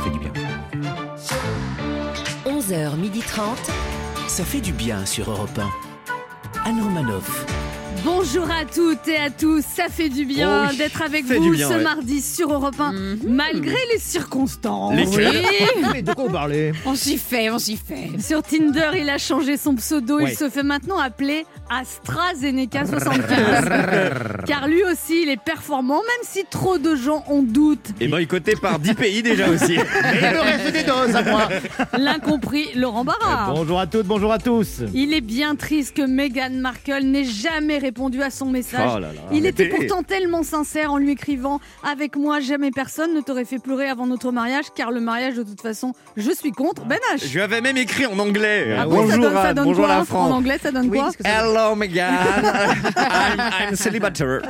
fait du bien. 11h30. Ça fait du bien sur Europe 1. Anne Romanoff. Bonjour à toutes et à tous, ça fait du bien Oh oui, d'être avec vous bien, ce ouais. mardi sur Europe 1, malgré les circonstances. Lesquelles Mais de quoi vous parlez? On s'y fait, on s'y fait. Sur Tinder, il a changé son pseudo, Ouais. il se fait maintenant appeler AstraZeneca 75. Car lui aussi, il est performant, même si trop de gens en doutent. Et boycotté par 10 pays déjà aussi. Et me reste des doses à moi L'incompris Laurent Barra. Bonjour à toutes, bonjour à tous Il est bien triste que Meghan Markle n'ait jamais répondu à son message. Oh là là, Il était pourtant tellement sincère en lui écrivant Avec moi, jamais personne ne t'aurait fait pleurer avant notre mariage, car le mariage, de toute façon, je suis contre. Ben H. Je lui avais même écrit en anglais. Après, ça bonjour donne, ça donne bonjour quoi la En France. anglais, ça donne quoi Hello Megan, I'm, I'm célibataire.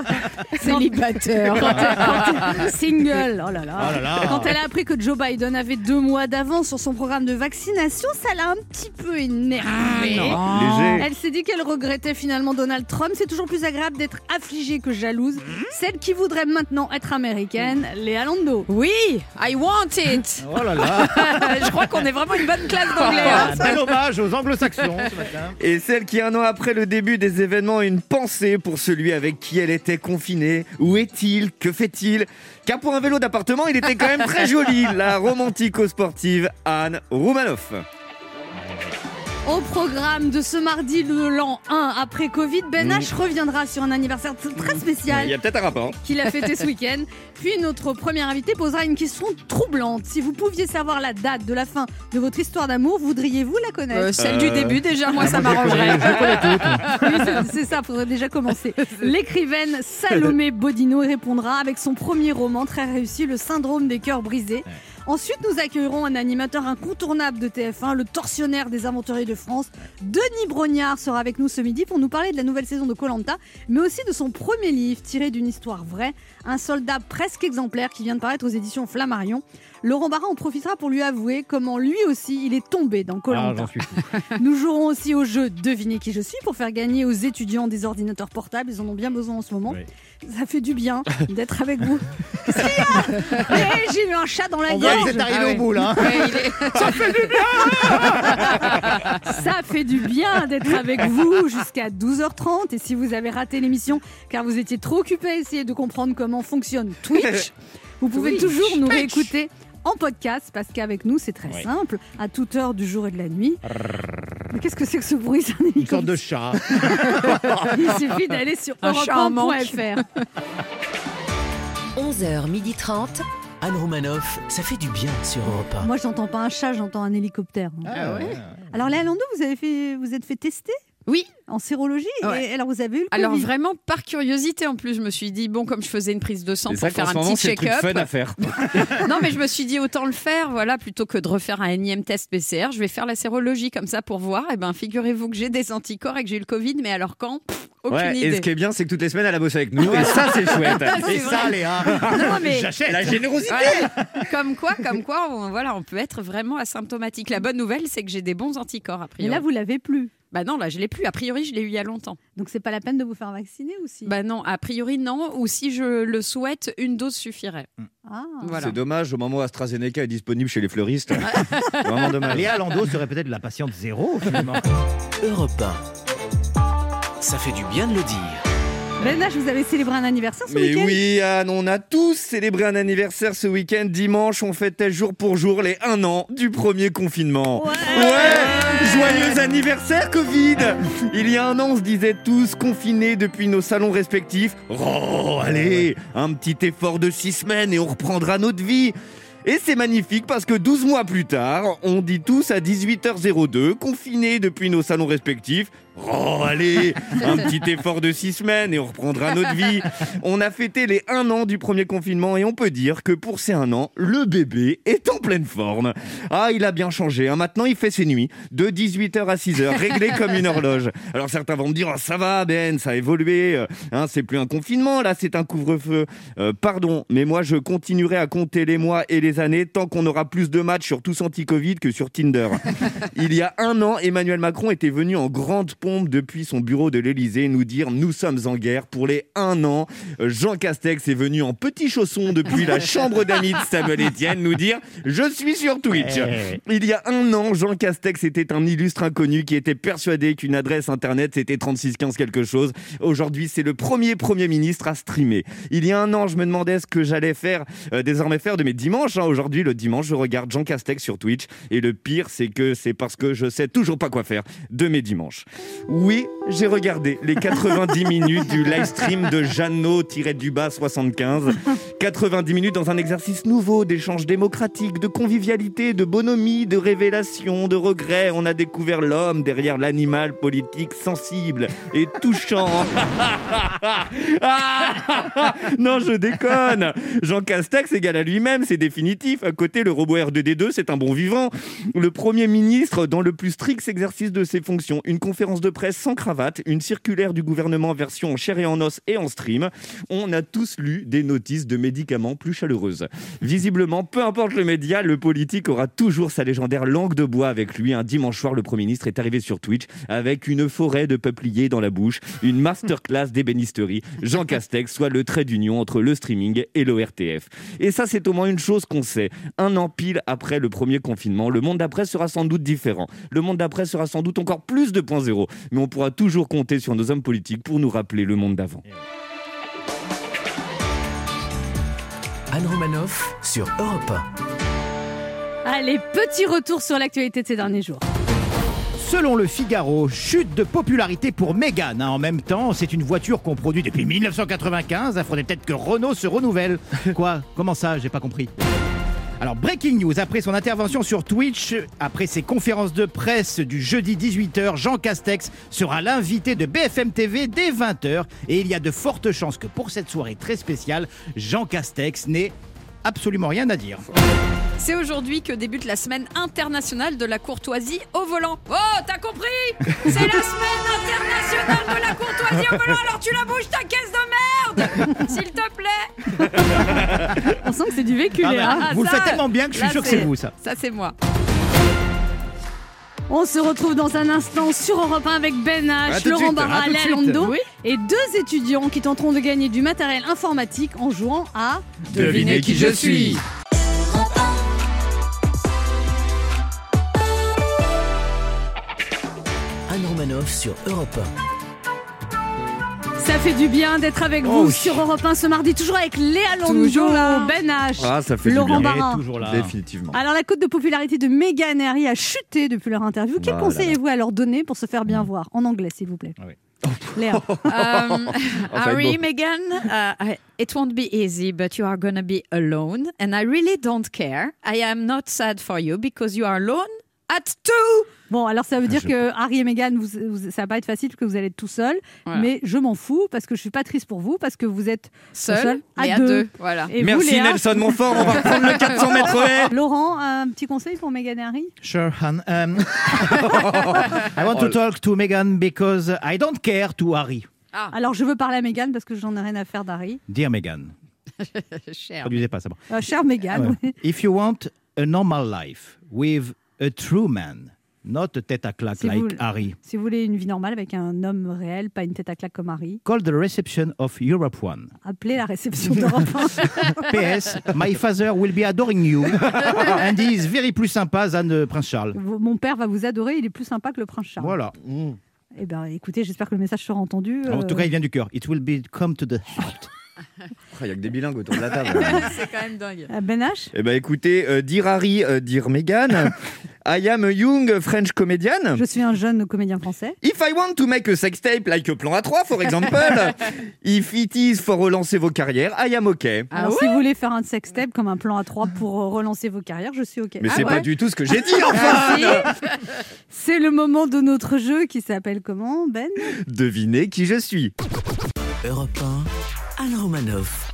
Célibataire. Quand elle- quand elle- single. Oh là là. Oh là là. Quand elle a appris que Joe Biden avait deux mois d'avance sur son programme de vaccination, ça l'a un petit peu énervée. Léger. Elle s'est dit qu'elle regrettait finalement Donald Trump. C'est toujours plus agréable d'être affligée que jalouse. Celle qui voudrait maintenant être américaine, Léa Lando. Oui, I want it. Oh là là Je crois qu'on est vraiment une bonne classe d'anglais. hein. Bel hommage aux anglo-saxons ce matin Et celle qui, un an après le début des événements, a une pensée pour celui avec qui elle était confinée. Où est-il? Que fait-il? Car pour un vélo d'appartement, il était quand même très joli. La romantico-sportive Anne Roumanoff. Au programme de ce mardi, le l'an 1 après Covid, Ben H reviendra sur un anniversaire t- très Il spécial y a peut-être un rapport. qu'il a fêté ce week-end. Puis notre premier invité posera une question troublante. Si vous pouviez savoir la date de la fin de votre histoire d'amour, voudriez-vous la connaître? Euh, celle du début, déjà, moi, ça m'arrangerait. Oui, c'est- c'est ça, faudrait déjà commencer. L'écrivaine Salomé Bodino y répondra avec son premier roman très réussi, Le syndrome des cœurs brisés. Ensuite, nous accueillerons un animateur incontournable de TF1, le tortionnaire des aventuriers de France. Denis Brognard sera avec nous ce midi pour nous parler de la nouvelle saison de Colanta, mais aussi de son premier livre tiré d'une histoire vraie, Un soldat presque exemplaire qui vient de paraître aux éditions Flammarion. Laurent Barra en profitera pour lui avouer comment lui aussi il est tombé dans Ah, Colanta. fou. Nous jouerons aussi au jeu Devinez qui je suis pour faire gagner aux étudiants des ordinateurs portables. Ils en ont bien besoin en ce moment. Oui. Ça fait du bien d'être avec vous. A Eh, J'ai eu un chat dans la On voit gorge. vous êtes arrivé Ah au bout là hein. Ouais, il est- Ça fait du bien d'être avec vous jusqu'à 12h30. Et si vous avez raté l'émission car vous étiez trop occupé à essayer de comprendre comment fonctionne Twitch, vous pouvez Twitch. toujours nous réécouter en podcast parce qu'avec nous c'est très simple, à toute heure du jour et de la nuit. Mais qu'est-ce que c'est que ce bruit C'est un Une sorte de chat. Il suffit d'aller sur Un chat en manque. europe1.fr. 11h30. Anne Romanoff, ça fait du bien sur Europe 1. Moi, j'entends pas un chat, j'entends un hélicoptère. Ah ouais. Alors, Léa Lando, vous avez fait, vous êtes fait tester? Oui, en sérologie. Ouais. Et alors, vous avez eu le alors Covid. vraiment par curiosité en plus, je me suis dit, bon, comme je faisais une prise de sang pour ça faire un moment, petit check-up. fun à faire. Non, mais je me suis dit, autant le faire, voilà, plutôt que de refaire un énième test PCR. Je vais faire la sérologie comme ça pour voir. Et ben, figurez-vous que j'ai des anticorps et que j'ai eu le Covid, mais alors quand? Pff, Aucune Ouais, et idée. ce qui est bien, c'est que toutes les semaines, elle a bossé avec nous. Et ça, c'est chouette. Et ça, Léa Non, mais J'achète La générosité. Voilà. Comme quoi, comme quoi, on, voilà, on peut être vraiment asymptomatique. La bonne nouvelle, c'est que j'ai des bons anticorps a mais priori. là, vous l'avez plus. Bah non, là, je l'ai plus. A priori, je l'ai eu il y a longtemps. Donc, c'est pas la peine de vous faire vacciner aussi. Bah non, a priori non. Ou si je le souhaite, une dose suffirait. ah. Voilà. C'est dommage, au moment où AstraZeneca est disponible chez les fleuristes. Vraiment dommage. Léa Lando serait peut-être la patiente zéro, finalement. Europe 1. Ça fait du bien de le dire. Ben vous avez célébré un anniversaire ce Mais week-end oui, Anne, on a tous célébré un anniversaire ce week-end. Dimanche, on fêtait jour pour jour les un an du premier confinement. Ouais. Ouais Joyeux anniversaire, Covid Il y a un an, on se disait tous confinés depuis nos salons respectifs. Oh, allez, un petit effort de six semaines et on reprendra notre vie. Et c'est magnifique parce que 12 mois plus tard, on dit tous à 18h02, confinés depuis nos salons respectifs. Oh, allez, un petit effort de six semaines et on reprendra notre vie. On a fêté les un an du premier confinement et on peut dire que pour ces un an, le bébé est en pleine forme. Ah, il a bien changé. hein. Maintenant, il fait ses nuits de 18h à 6h, réglé comme une horloge. Alors certains vont me dire, oh, ça va Ben, ça a évolué. Euh, Hein, c'est plus un confinement, là, c'est un couvre-feu. Euh, pardon, mais moi, je continuerai à compter les mois et les années tant qu'on aura plus de matchs sur tous anti-Covid que sur Tinder. Il y a un an, Emmanuel Macron était venu en grande pompe depuis son bureau de l'Elysée nous dire nous sommes en guerre pour les un an. Euh, Jean Castex est venu en petits chaussons depuis la chambre d'amis de Samuel Etienne nous dire je suis sur Twitch. Il y a un an, Jean Castex était un illustre inconnu qui était persuadé qu'une adresse internet c'était 3615 quelque chose. Aujourd'hui, c'est le premier Premier ministre à streamer. Il y a un an, je me demandais ce que j'allais faire, euh, désormais faire de mes dimanches. hein. Aujourd'hui, le dimanche, je regarde Jean Castex sur Twitch. Et le pire, c'est que c'est parce que je sais toujours pas quoi faire de mes dimanches. Oui, j'ai regardé les 90 minutes du live stream de Jeannot-du-bas 75. 90 minutes dans un exercice nouveau d'échange démocratique, de convivialité, de bonhomie, de révélation, de regret. On a découvert l'homme derrière l'animal politique sensible et touchant. Non, je déconne. Jean Castex égale à lui-même, c'est définitif. À côté, le robot R2D2, c'est un bon vivant. Le Premier ministre, dans le plus strict exercice de ses fonctions, une conférence de presse sans cravate, une circulaire du gouvernement version en chair et en os et en stream. On a tous lu des notices de médicaments plus chaleureuses. Visiblement, peu importe le média, le politique aura toujours sa légendaire langue de bois avec lui. Un dimanche soir, le Premier ministre est arrivé sur Twitch avec une forêt de peupliers dans la bouche, une masterclass d'ébénisterie. Jean Castex soit le trait d'union entre le streaming et l'ORTF. Et ça, c'est au moins une chose qu'on sait. Un an pile après le premier confinement, le monde d'après sera sans doute différent. Le monde d'après sera sans doute encore plus 2.0. Mais on pourra toujours compter sur nos hommes politiques pour nous rappeler le monde d'avant. Anne Romanoff sur Europe Allez, petit retour sur l'actualité de ces derniers jours. Selon le Figaro, chute de popularité pour Mégane. hein. En même temps, c'est une voiture qu'on produit depuis 1995. Il faudrait peut-être que Renault se renouvelle. Quoi? Comment ça? J'ai pas compris. Alors, breaking news, après son intervention sur Twitch, après ses conférences de presse du jeudi 18h, Jean Castex sera l'invité de BFM TV dès 20h. Et il y a de fortes chances que pour cette soirée très spéciale, Jean Castex n'ait absolument rien à dire. C'est aujourd'hui que débute la semaine internationale de la courtoisie au volant. Oh, t'as compris C'est la semaine internationale de la courtoisie au volant, alors tu la bouges ta caisse de merde S'il te plaît On sent que c'est du vécu, Ah, Léa. vous le faites tellement bien que je suis sûr que c'est vous, ça. Ça, c'est moi. On se retrouve dans un instant sur Europe 1 avec Ben H, Laurent Barra, à tout de Léa suite. Lando Oui. et deux étudiants qui tenteront de gagner du matériel informatique en jouant à Devinez qui je suis. Anne Romanoff sur Europe Ça fait du bien d'être avec Oh vous oui. sur Europe 1 ce mardi, toujours avec Léa là. Ben H, Ah, ça fait du Laurent. Barra. Et toujours là. Définitivement. Alors la cote de popularité de Meghan et Harry a chuté depuis leur interview. Quel Bah là conseil avez-vous à leur donner pour se faire bien voir En anglais, s'il vous plaît. Ah oui. Léa. Um, Harry. Meghan, uh, it won't be easy, but you are gonna be alone, and I really don't care. I am not sad for you because you are alone at two. Bon, alors ça veut dire je- que Harry et Meghan, vous, vous- ça va pas être facile parce que vous allez être tout seul. Voilà. Mais je m'en fous parce que je suis pas triste pour vous parce que vous êtes Seul, Seul, à mais à deux. deux. Voilà. Et vous, Merci Léa Nelson Montfort, on va reprendre le 400 mètres haies. Laurent, un petit conseil pour Meghan et Harry? Sure, Han. Um, I want to talk to Meghan because I don't care to Harry. Alors je veux parler à Meghan parce que j'en ai rien à faire d'Harry. Dear Meghan. Cher. Traduisez pas, ça bon. Euh, chère Meghan, Ouais. oui. If you want a normal life with a true man, not a tête à claque Si like vous- Harry, si vous voulez une vie normale avec un homme réel, pas une tête à claque comme Harry, call the reception of Europe One. appelez la réception d'Europe 1. PS, my father will be adoring you and he is very plus sympa than uh, Prince Charles. Mon père va vous adorer, il est plus sympa que le prince Charles. Voilà. Eh ben, écoutez, j'espère que le message sera entendu. En euh, tout cas, il vient du cœur. It will be come to the heart. Il y a que des bilingues autour de la table. C'est quand même dingue. euh, Ben H Eh ben écoutez, euh, dire Harry, euh, dire Meghan. I am a young French comedian. Je suis un jeune comédien français. If I want to make a sex tape like a plan A3, for example, if it is for relancer vos carrières, I am okay. Ah Alors, ouais si vous voulez faire un sextape comme un plan à 3 pour euh, relancer vos carrières, je suis OK. Mais Ah c'est ouais pas du tout ce que j'ai dit, enfin C'est le moment de notre jeu qui s'appelle comment, Ben? Devinez qui je suis. Europe 1, Anne Romanoff.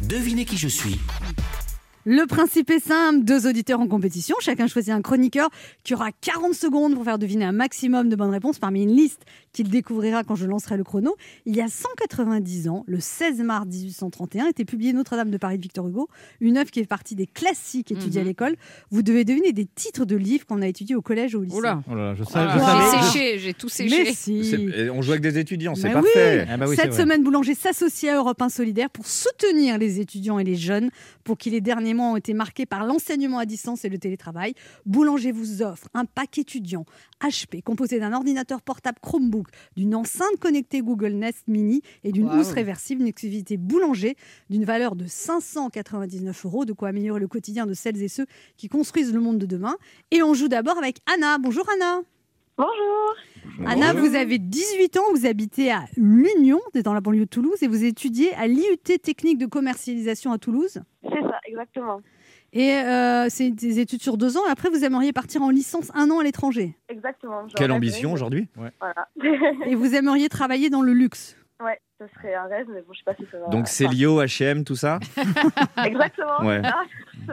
Devinez qui je suis Le principe est simple, deux auditeurs en compétition, chacun choisit un chroniqueur qui aura 40 secondes pour faire deviner un maximum de bonnes réponses parmi une liste qu'il découvrira quand je lancerai le chrono. Il y a 190 ans, le 16 mars 1831, était publié Notre-Dame de Paris de Victor Hugo, une œuvre qui fait partie des classiques étudiés à Mhm. l'école. Vous devez deviner des titres de livres qu'on a étudiés au collège ou au lycée. Oula. Oh là là, je sais, Ah, J'ai séché, j'ai tout Mais séché. si. On joue avec des étudiants, c'est Bah oui. parfait. Ah bah oui, Cette semaine, Boulanger s'associe à Europe 1 Solidaire pour soutenir les étudiants et les jeunes pour qui les derniers mois ont été marqués par l'enseignement à distance et le télétravail. Boulanger vous offre un pack étudiant HP composé d'un ordinateur portable Chromebook, d'une enceinte connectée Google Nest Mini et d'une housse réversible, une activité Boulanger d'une valeur de 599 euros, de quoi améliorer le quotidien de celles et ceux qui construisent le monde de demain. Et on joue d'abord avec Anna. Bonjour Anna. Bonjour. Anna, vous avez 18 ans, vous habitez à l'Union, dans la banlieue de Toulouse, et vous étudiez à l'IUT Technique de commercialisation à Toulouse. C'est ça, exactement. Et euh, c'est des études sur deux ans, et après vous aimeriez partir en licence un an à l'étranger. Exactement. Quelle ambition aujourd'hui Voilà. Et vous aimeriez travailler dans le luxe. ouais, ce serait un rêve, mais bon, je sais pas si ça va. Donc Célio, H&M, tout ça Exactement. Ouais. c'est ça,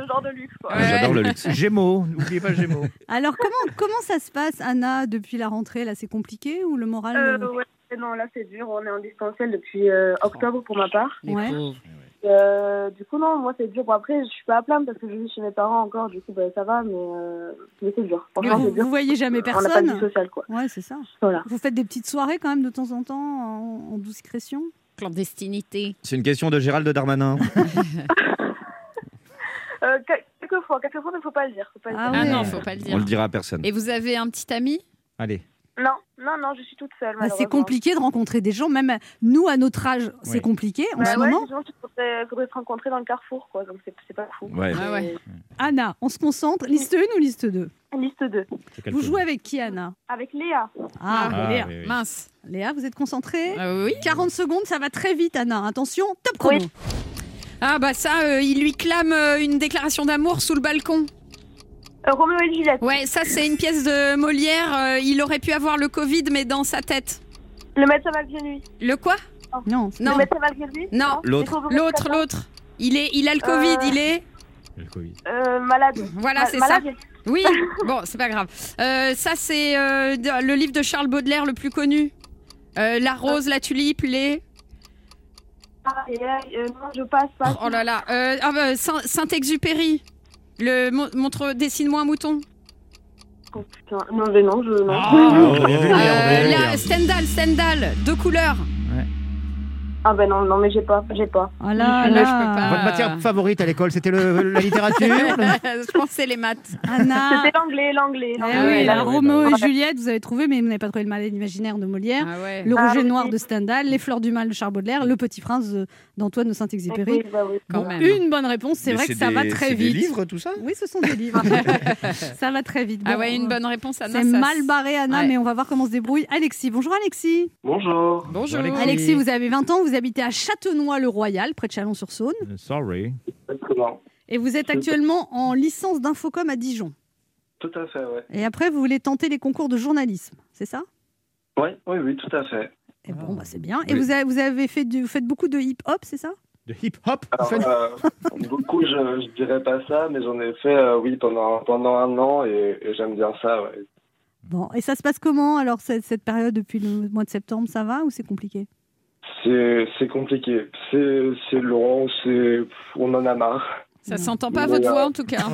ce genre de luxe, quoi. Ouais. J'adore le luxe. Gémeaux, n'oubliez pas Gémeaux. Alors comment, comment ça se passe, Anna, depuis la rentrée? Là, c'est compliqué ou le moral Euh, euh, ouais, non, là c'est dur. On est en distanciel depuis euh, octobre pour ma part. Ouais. Euh, du coup, non, moi c'est dur. Bon, après, je suis pas à plaindre parce que je vis chez mes parents encore. Du coup, bah, ça va, mais, euh, mais c'est dur. Mais vous, dur. vous voyez jamais On n'a pas de vie personne sociale, quoi. Ouais, c'est ça. Voilà. Vous faites des petites soirées quand même de temps en temps en, en discrétion? Clandestinité. C'est une question de Gérald Darmanin. Euh, quel- quelquefois, quelquefois, mais faut pas le dire. Faut pas le Ah dire. Ah ouais. non, faut pas le On dire. le dira à personne. Et vous avez un petit ami? Allez. Non, non, non, je suis toute seule. Bah, C'est compliqué de rencontrer des gens, même nous à notre âge, c'est compliqué en Bah ce ouais, moment. sinon, il faudrait, faudrait se rencontrer dans le carrefour, quoi. Donc c'est pas fou. Ouais. Ah ouais. Anna, on se concentre. Liste 1 ou liste 2 Liste 2. c'est quelque Vous jouez avec qui, Anna? Avec Léa. Ah, Ah, Léa. oui, oui. Mince. Léa, vous êtes concentrée? Ah oui. 40 secondes, ça va très vite, Anna. Attention, top chrono. Oui. Ah bah ça, euh, il lui clame euh, une déclaration d'amour sous le balcon. Roméo et Juliette. Ouais, ça c'est une pièce de Molière. euh, il aurait pu avoir le Covid, mais dans sa tête. Le médecin malgré lui. Le quoi? Non, Non. Le médecin malgré lui? Non. L'autre. Les L'autre, l'autre. Il est, il a le Covid, Euh, il est. Le Covid. Euh, malade. Voilà, Ma- c'est ça. malade. Oui. Bon, c'est pas grave. Euh, ça c'est euh, de- le livre de Charles Baudelaire le plus connu. Euh, la rose, la tulipe, les. Ah, et, euh, non, je passe pas. Oh là là. Euh, ah bah, Saint- Saint-Exupéry. Le mon- montre, dessine-moi un mouton. Oh, putain. Non, mais non, je. Non. Ah, Euh, la- Stendhal, Stendhal, deux couleurs. Ah, ben non, non, mais j'ai pas. J'ai pas. Oh là Là, je peux pas. Votre matière favorite à l'école, c'était le- la littérature le- Je pense que c'est les maths. Anna. C'était l'anglais, l'anglais. Eh l'anglais. oui, la Roméo et. Juliette, vous avez trouvé, mais vous n'avez pas trouvé le malade imaginaire de Molière. Ah ouais. Le Ah, rouge et oui. noir de Stendhal, les fleurs du mal de Charles Baudelaire, le petit prince de- d'Antoine de Saint-Exupéry. Oui, bah oui. Quand Bon, même. Une bonne réponse, c'est Mais vrai que ça va des- très c'est vite. des livres, tout ça Oui, ce sont des livres. ça va très vite. Ah Bon, ouais, une euh, bonne réponse, Anna. C'est ça- mal barré, Anna, Ouais. mais on va voir comment se débrouille Alexis. Bonjour Alexis. Bonjour. Bonjour. Alexis. Alexis, vous avez 20 ans, vous habitez à Châtenois-le-Royal, près de Chalon-sur-Saône, Euh, Sorry. Exactement. et vous êtes actuellement en licence d'infocom à Dijon. Tout à fait, ouais. Et après, vous voulez tenter les concours de journalisme, c'est ça? Ouais, oui, oui, tout à fait. Et bon, bah, c'est bien. Et Oui. vous avez, vous avez fait du, vous faites beaucoup de hip-hop, c'est ça? De hip-hop vous Alors, euh, beaucoup, je, je dirais pas ça, mais j'en ai fait, euh, oui, pendant, pendant un an et, et j'aime bien ça, ouais. Bon, et ça se passe comment alors cette, cette période depuis le mois de septembre Ça va ou c'est compliqué? C'est, c'est compliqué. C'est, c'est long, c'est, on en a marre. Ça s'entend pas Mais, votre voix en tout cas.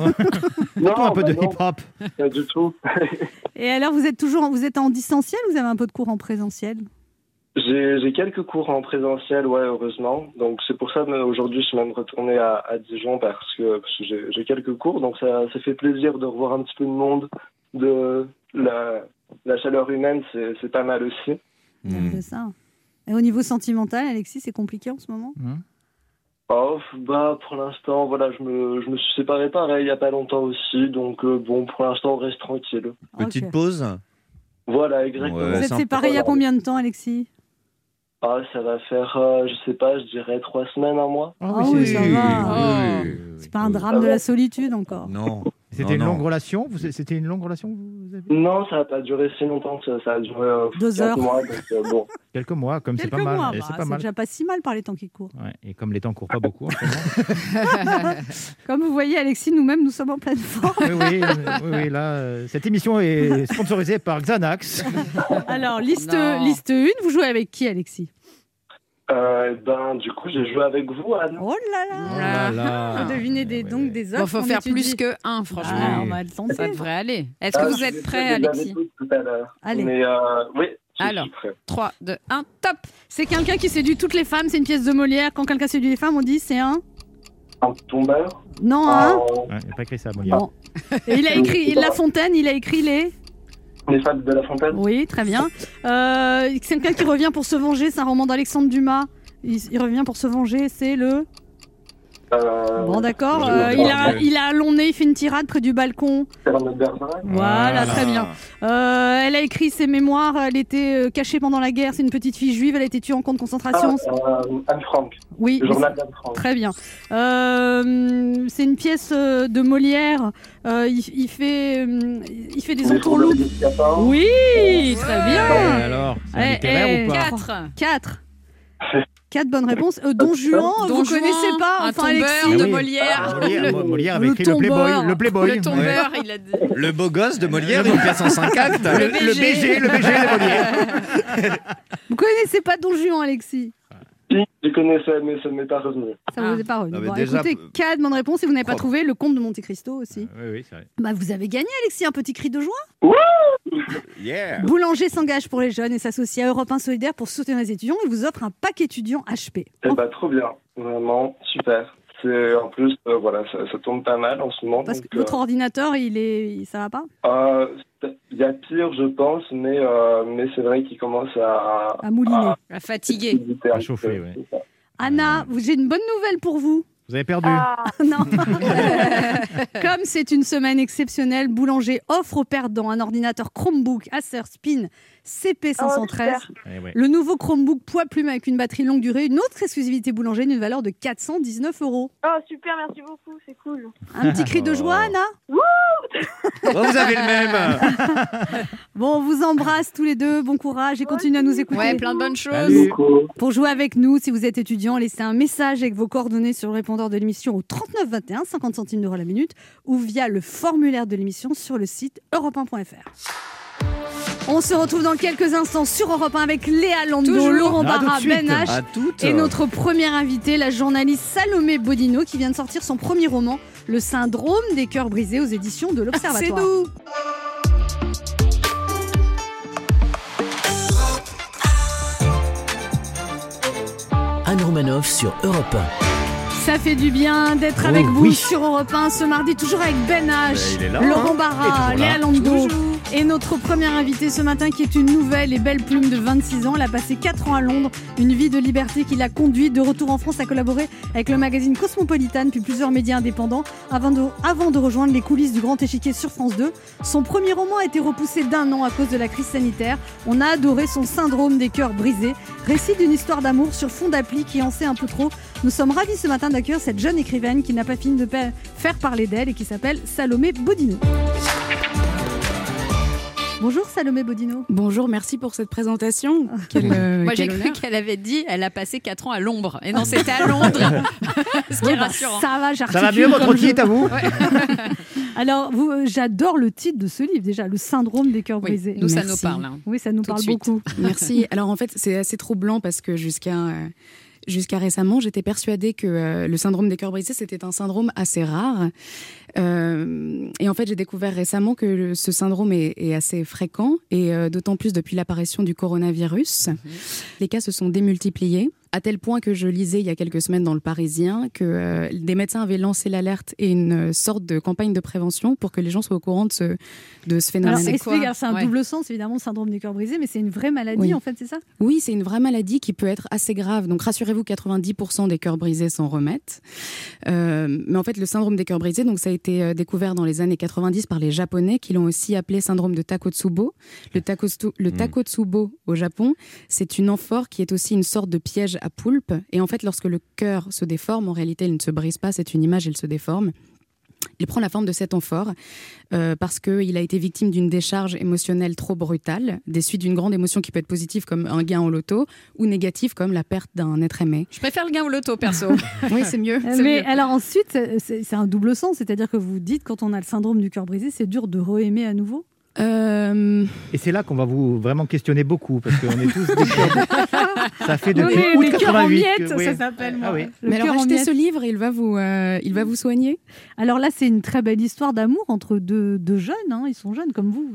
Non, un peu bah de non, hip-hop. pas du tout. Et alors, vous êtes toujours, vous êtes en distanciel ou vous avez un peu de cours en présentiel? J'ai, j'ai quelques cours en présentiel, ouais, heureusement. Donc c'est pour ça aujourd'hui je suis même retourné à, à Dijon parce que, parce que j'ai, j'ai quelques cours. Donc ça, ça fait plaisir de revoir un petit peu de monde, de la, la chaleur humaine, c'est, c'est pas mal aussi. C'est ça. Et au niveau sentimental, Alexis, c'est compliqué en ce moment? Oh, bah, pour l'instant, voilà, je me, je me suis séparé pareil il y a pas longtemps aussi, donc euh, bon, pour l'instant, on reste tranquille. Petite pause? Voilà, exactement. Ouais, Vous êtes sympa. séparés il y a combien de temps, Alexis? Ah, ça va faire, euh, je sais pas, je dirais trois semaines, un mois. Ah oui, ça va. Oh. C'est pas un drame de la solitude encore. Non. C'était une non. longue relation vous- C'était une longue relation vous avez Non, ça n'a pas duré si longtemps, ça, ça a duré euh, Deux quatre heures. mois, donc euh, bon. Quelques mois, comme c'est Quelques pas mal. mois, bah, c'est pas c'est mal. déjà pas si mal par les temps qui courent. Ouais, et comme les temps courent pas beaucoup en moment. Comme vous voyez, Alexis, nous-mêmes, nous sommes en pleine forme. oui, oui, oui, oui, là, euh, cette émission est sponsorisée par Xanax. Alors, liste, Non. liste 1, vous jouez avec qui, Alexis? Euh, ben, du coup, j'ai joué avec vous, Anne. Oh là là Oh là là. Vous devinez des, Ouais, donc des Il œuvres. faut faire plus que un, Ah, franchement. on va le tenter. Ça devrait aller. Est-ce que Ah, vous je êtes prêts, Alexis tout à l'heure. Allez. Mais euh, oui, Alors. suis prêt. 3, 2, 1, top C'est quelqu'un qui séduit toutes les femmes, c'est une pièce de Molière. Quand quelqu'un séduit les femmes, on dit c'est un. Un tombeur. Non, un. Ouais, il n'a pas écrit ça, Molière. Bon. Il a écrit La Fontaine, il a écrit les. De la fontaine. Oui, très bien. Euh, c'est quelqu'un qui revient pour se venger, c'est un roman d'Alexandre Dumas. Il revient pour se venger, c'est le. Euh, Bon, d'accord. euh, il, a, il a un long nez, il fait une tirade près du balcon. Voilà, très bien. Euh, elle a écrit ses mémoires, elle était cachée pendant la guerre, c'est une petite fille juive, elle a été tuée en camp de Ah, concentration. euh, Anne Frank. oui, Le mais journal d'Anne Frank. Très bien. Euh, c'est une pièce de Molière. Euh, il, il fait, il fait des entourloupes. Oui, très Et bien. alors, c'est un Eh, eh, ou pas 4. Quatre. Quatre bonnes réponses. Euh, Don Juan, vous connaissez pas un Enfin, tombeur Alexis. de Oui. Molière. Molière, le, Mo- Molière avait le écrit le tombeur. Playboy. Le Playboy. le tombeur, il a dit. Le beau gosse de Molière, une pièce en 5 actes. Le, BG, le BG de Molière. Vous connaissez pas Don Juan, Alexis? Je connaissais, mais ça ne m'est pas revenu. Ça Ah. vous est pas revenu. Ah, Bon, déjà, écoutez, euh, quatre bonnes réponses et vous n'avez pas propre. trouvé le comte de Monte Cristo aussi. Oui, oui, c'est vrai. Bah, vous avez gagné, Alexis, un petit cri de joie. Yeah. Boulanger s'engage pour les jeunes et s'associe à Europe 1 Solidaire pour soutenir les étudiants et vous offre un pack étudiant HP. Eh bah, trop bien. Vraiment, super. C'est, en plus, euh, voilà, ça, ça tombe pas mal en ce moment. Parce donc, que votre ordinateur, il est, ça va pas? Euh, euh, Il y a pire, je pense, mais, euh, mais c'est vrai qu'il commence à, À mouliner. Hésiter un À chauffer, ouais. Anna, vous- j'ai une bonne nouvelle pour vous. Vous avez perdu. Ah, non. Comme c'est une semaine exceptionnelle, Boulanger offre aux perdants un ordinateur Chromebook Acer Spin CP513. Eh ouais. le nouveau Chromebook poids plume avec une batterie longue durée, une autre exclusivité Boulanger d'une valeur de 419 euros. oh, super, merci beaucoup, c'est cool. Un petit cri de joie, Anna Oh, vous avez le même. Bon, on vous embrasse tous les deux, bon courage et continuez à nous écouter. Ouais, plein de bonnes choses. Salut. Pour jouer avec nous, si vous êtes étudiant, laissez un message avec vos coordonnées sur le répondeur de l'émission au 39 21, 50 centimes d'euros la minute, ou via le formulaire de l'émission sur le site europe1.fr. On se retrouve dans quelques instants sur Europe 1 avec Léa Lando, Toujours. Laurent Barra. Ben H et notre première invitée, la journaliste Salomé Bodino, qui vient de sortir son premier roman, Le syndrome des cœurs brisés aux éditions de l'Observatoire. C'est nous. Anne Romanoff sur Europe Ça fait du bien d'être Oh, avec vous oui. sur Europe 1 ce mardi, toujours avec Ben H, Ben, Laurent hein. Barra, toujours. Léa Lando et notre première invitée ce matin qui est une nouvelle et belle plume de 26 ans. Elle a passé 4 ans à Londres, une vie de liberté qui l'a conduite de retour en France à collaborer avec le magazine Cosmopolitan puis plusieurs médias indépendants avant de, rejoindre les coulisses du Grand Échiquier sur France 2. Son premier roman a été repoussé d'un an à cause de la crise sanitaire. On a adoré son syndrome des cœurs brisés, récit d'une histoire d'amour sur fond d'appli qui en sait un peu trop. Nous sommes ravis ce matin d'accueillir cette jeune écrivaine qui n'a pas fini de faire parler d'elle et qui s'appelle Salomé Bodino. Bonjour Salomé Bodino. Bonjour, merci pour cette présentation. Quel, euh, Moi, j'ai cru qu'elle avait dit elle a passé 4 ans à l'ombre. Et non, c'était à Londres. Ce qui est bah, rassurant. ça va, Ça j'articule va mieux votre comme je- titre à vous Alors, vous, euh, j'adore le titre de ce livre déjà, Le syndrome des cœurs Oui, brisés. nous, ça nous parle. hein. Oui, ça nous Tout parle beaucoup. Merci. Alors en fait, c'est assez troublant parce que jusqu'à euh, jusqu'à récemment, j'étais persuadée que euh, le syndrome des cœurs brisés c'était un syndrome assez rare. Euh, et en fait, j'ai découvert récemment que le- ce syndrome est, est assez fréquent et euh, d'autant plus depuis l'apparition du coronavirus. Les cas se sont démultipliés. À tel point que je lisais il y a quelques semaines dans le Parisien que euh, des médecins avaient lancé l'alerte et une sorte de campagne de prévention pour que les gens soient au courant de ce, de ce phénomène. Alors, c'est un Ouais. double sens évidemment, le syndrome des cœurs brisés, mais c'est une vraie maladie Oui. en fait, c'est ça? Oui, c'est une vraie maladie qui peut être assez grave. Donc rassurez-vous, 90% des cœurs brisés s'en remettent. Euh, mais en fait, le syndrome des cœurs brisés, donc ça a été euh, découvert dans les années 90 par les Japonais, qui l'ont aussi appelé syndrome de Takotsubo. Le, le Mm. Takotsubo au Japon, c'est une amphore qui est aussi une sorte de piège à poulpe. Et en fait, lorsque le cœur se déforme, en réalité, il ne se brise pas. C'est une image, il se déforme. Il prend la forme de cet amphore euh, parce qu'il a été victime d'une décharge émotionnelle trop brutale, des suites d'une grande émotion qui peut être positive comme un gain au loto ou négative comme la perte d'un être aimé. Je préfère le gain au loto, perso. oui, c'est mieux. Mais alors ensuite, c'est un double sens, c'est-à-dire que vous dites quand on a le syndrome du cœur brisé, c'est dur de re-aimer à nouveau? Euh, Et c'est là qu'on va vous vraiment questionner beaucoup, parce qu'on est tous décédés. Ça fait depuis Oui, août les cœurs en 88 miettes, que- ça s'appelle. Ah oui. Mais alors achetez ce livre, il va vous, euh, il va vous soigner. Alors là, c'est une très belle histoire d'amour entre deux, deux jeunes. hein. Ils sont jeunes comme vous.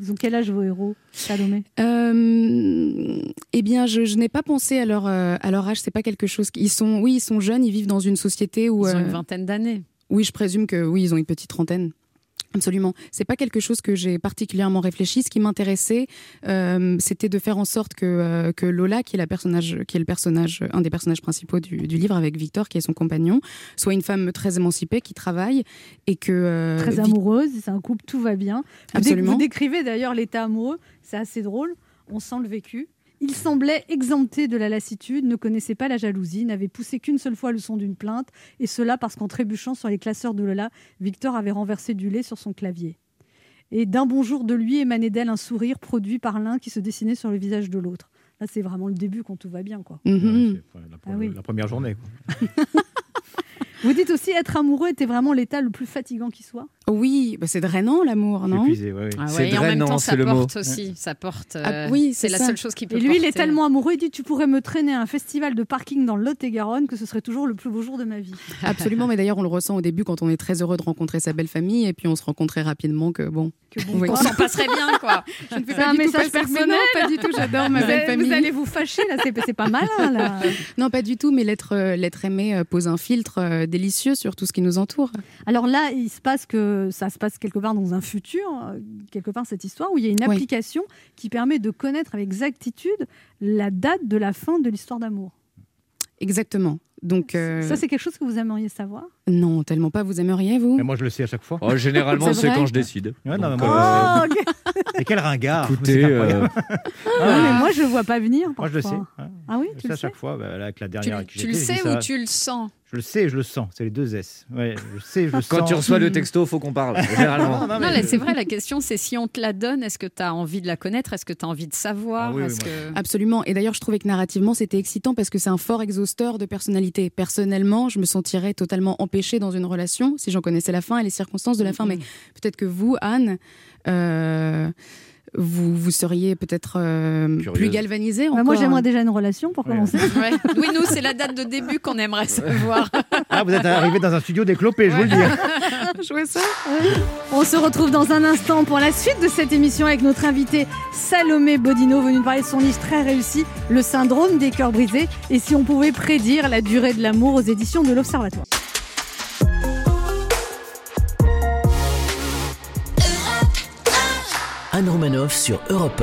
Ils ont quel âge vos héros, Salomé? Euh, eh bien, je, je n'ai pas pensé à leur, euh, à leur âge. C'est pas quelque chose. Ils sont, oui, ils sont jeunes. Ils vivent dans une société où. Ils ont une vingtaine d'années. Oui, je présume que oui, ils ont une petite trentaine. Absolument. C'est pas quelque chose que j'ai particulièrement réfléchi. Ce qui m'intéressait, euh, c'était de faire en sorte que, euh, que Lola, qui est, la personnage, qui est le personnage, un des personnages principaux du, du livre avec Victor, qui est son compagnon, soit une femme très émancipée, qui travaille et que euh, Très amoureuse, c'est un couple, tout va bien. Vous, dé- vous décrivez d'ailleurs l'état amoureux, c'est assez drôle. On sent le vécu. Il semblait exempté de la lassitude, ne connaissait pas la jalousie, n'avait poussé qu'une seule fois le son d'une plainte, et cela parce qu'en trébuchant sur les classeurs de Lola, Victor avait renversé du lait sur son clavier. Et d'un bon jour de lui émanait d'elle un sourire produit par l'un qui se dessinait sur le visage de l'autre. Là, c'est vraiment le début quand tout va bien, quoi. Mhm. Ouais, c'est la, Ah oui. la première journée. quoi. Vous dites aussi être amoureux était vraiment l'état le plus fatigant qui soit. Oui, bah, c'est drainant l'amour, non Épuisé, ouais, ouais. Ah C'est ouais, et en même drainant, temps, c'est ça le mot. porte aussi. Ça porte. Ah, euh, oui, c'est c'est la ça. seule chose qui peut Et lui, il est tellement amoureux, il dit Tu pourrais me traîner à un festival de parking dans le Lot-et-Garonne, que ce serait toujours le plus beau jour de ma vie. Absolument, mais d'ailleurs on le ressent au début quand on est très heureux de rencontrer sa belle famille et puis on se rend compte très rapidement que bon. Que bon, Oui. On s'en passerait bien, quoi. Je ne fais C'est un message personnel. Non, pas du tout, j'adore ma belle famille. vous allez vous fâcher, là, c'est c'est pas malin, là. Non, pas du tout, mais l'être euh, l'être aimé euh, pose un filtre délicieux sur tout ce qui nous entoure. Alors là, il se passe que ça se passe quelque part dans un futur, euh, quelque part cette histoire, où il y a une Oui. application qui permet de connaître avec exactitude la date de la fin de l'histoire d'amour. Exactement. Donc euh, Ça, c'est quelque chose que vous aimeriez savoir? Non, tellement pas. Vous aimeriez vous? Mais moi, je le sais à chaque fois. Oh, généralement, C'est quand je décide. Ouais, non, Donc, mais euh, moi, Oh, ok. Et quel ringard Écoutez, euh, Ah, mais moi, je le vois pas venir. Moi, je le sais. parfois. Ah oui, Je tu sais le à sais chaque fois, bah, là, avec la Tu, dernière qui tu le sais ça. ou tu le sens? Je le sais et je le sens. C'est les deux S. Ouais, je sais, je le quand sens. tu reçois le texto, faut qu'on parle. Généralement. Non, non, c'est vrai, la question, c'est si on te la donne, est-ce que tu as envie de la connaître? Est-ce que tu as envie de savoir Ah oui, que... Absolument. Et d'ailleurs, je trouvais que narrativement, c'était excitant parce que c'est un fort exhausteur de personnalité. Personnellement, je me sentirais totalement empêchée dans une relation si j'en connaissais la fin et les circonstances de la fin. Mais peut-être que vous, Anne, euh, vous, vous seriez peut-être euh, plus galvanisée. Bah, moi, j'aimerais déjà une relation pour Ouais. commencer. Ouais. Oui, nous, c'est la date de début qu'on aimerait savoir. Ah, vous êtes arrivé dans un studio déclopé, je vous le dis. jouer ça. On se retrouve dans un instant pour la suite de cette émission avec notre invité Salomé Bodino, venu nous parler de son livre très réussi, Le syndrome des cœurs brisés, et si on pouvait prédire la durée de l'amour aux éditions de l'Observatoire. Anne Romanoff sur Europe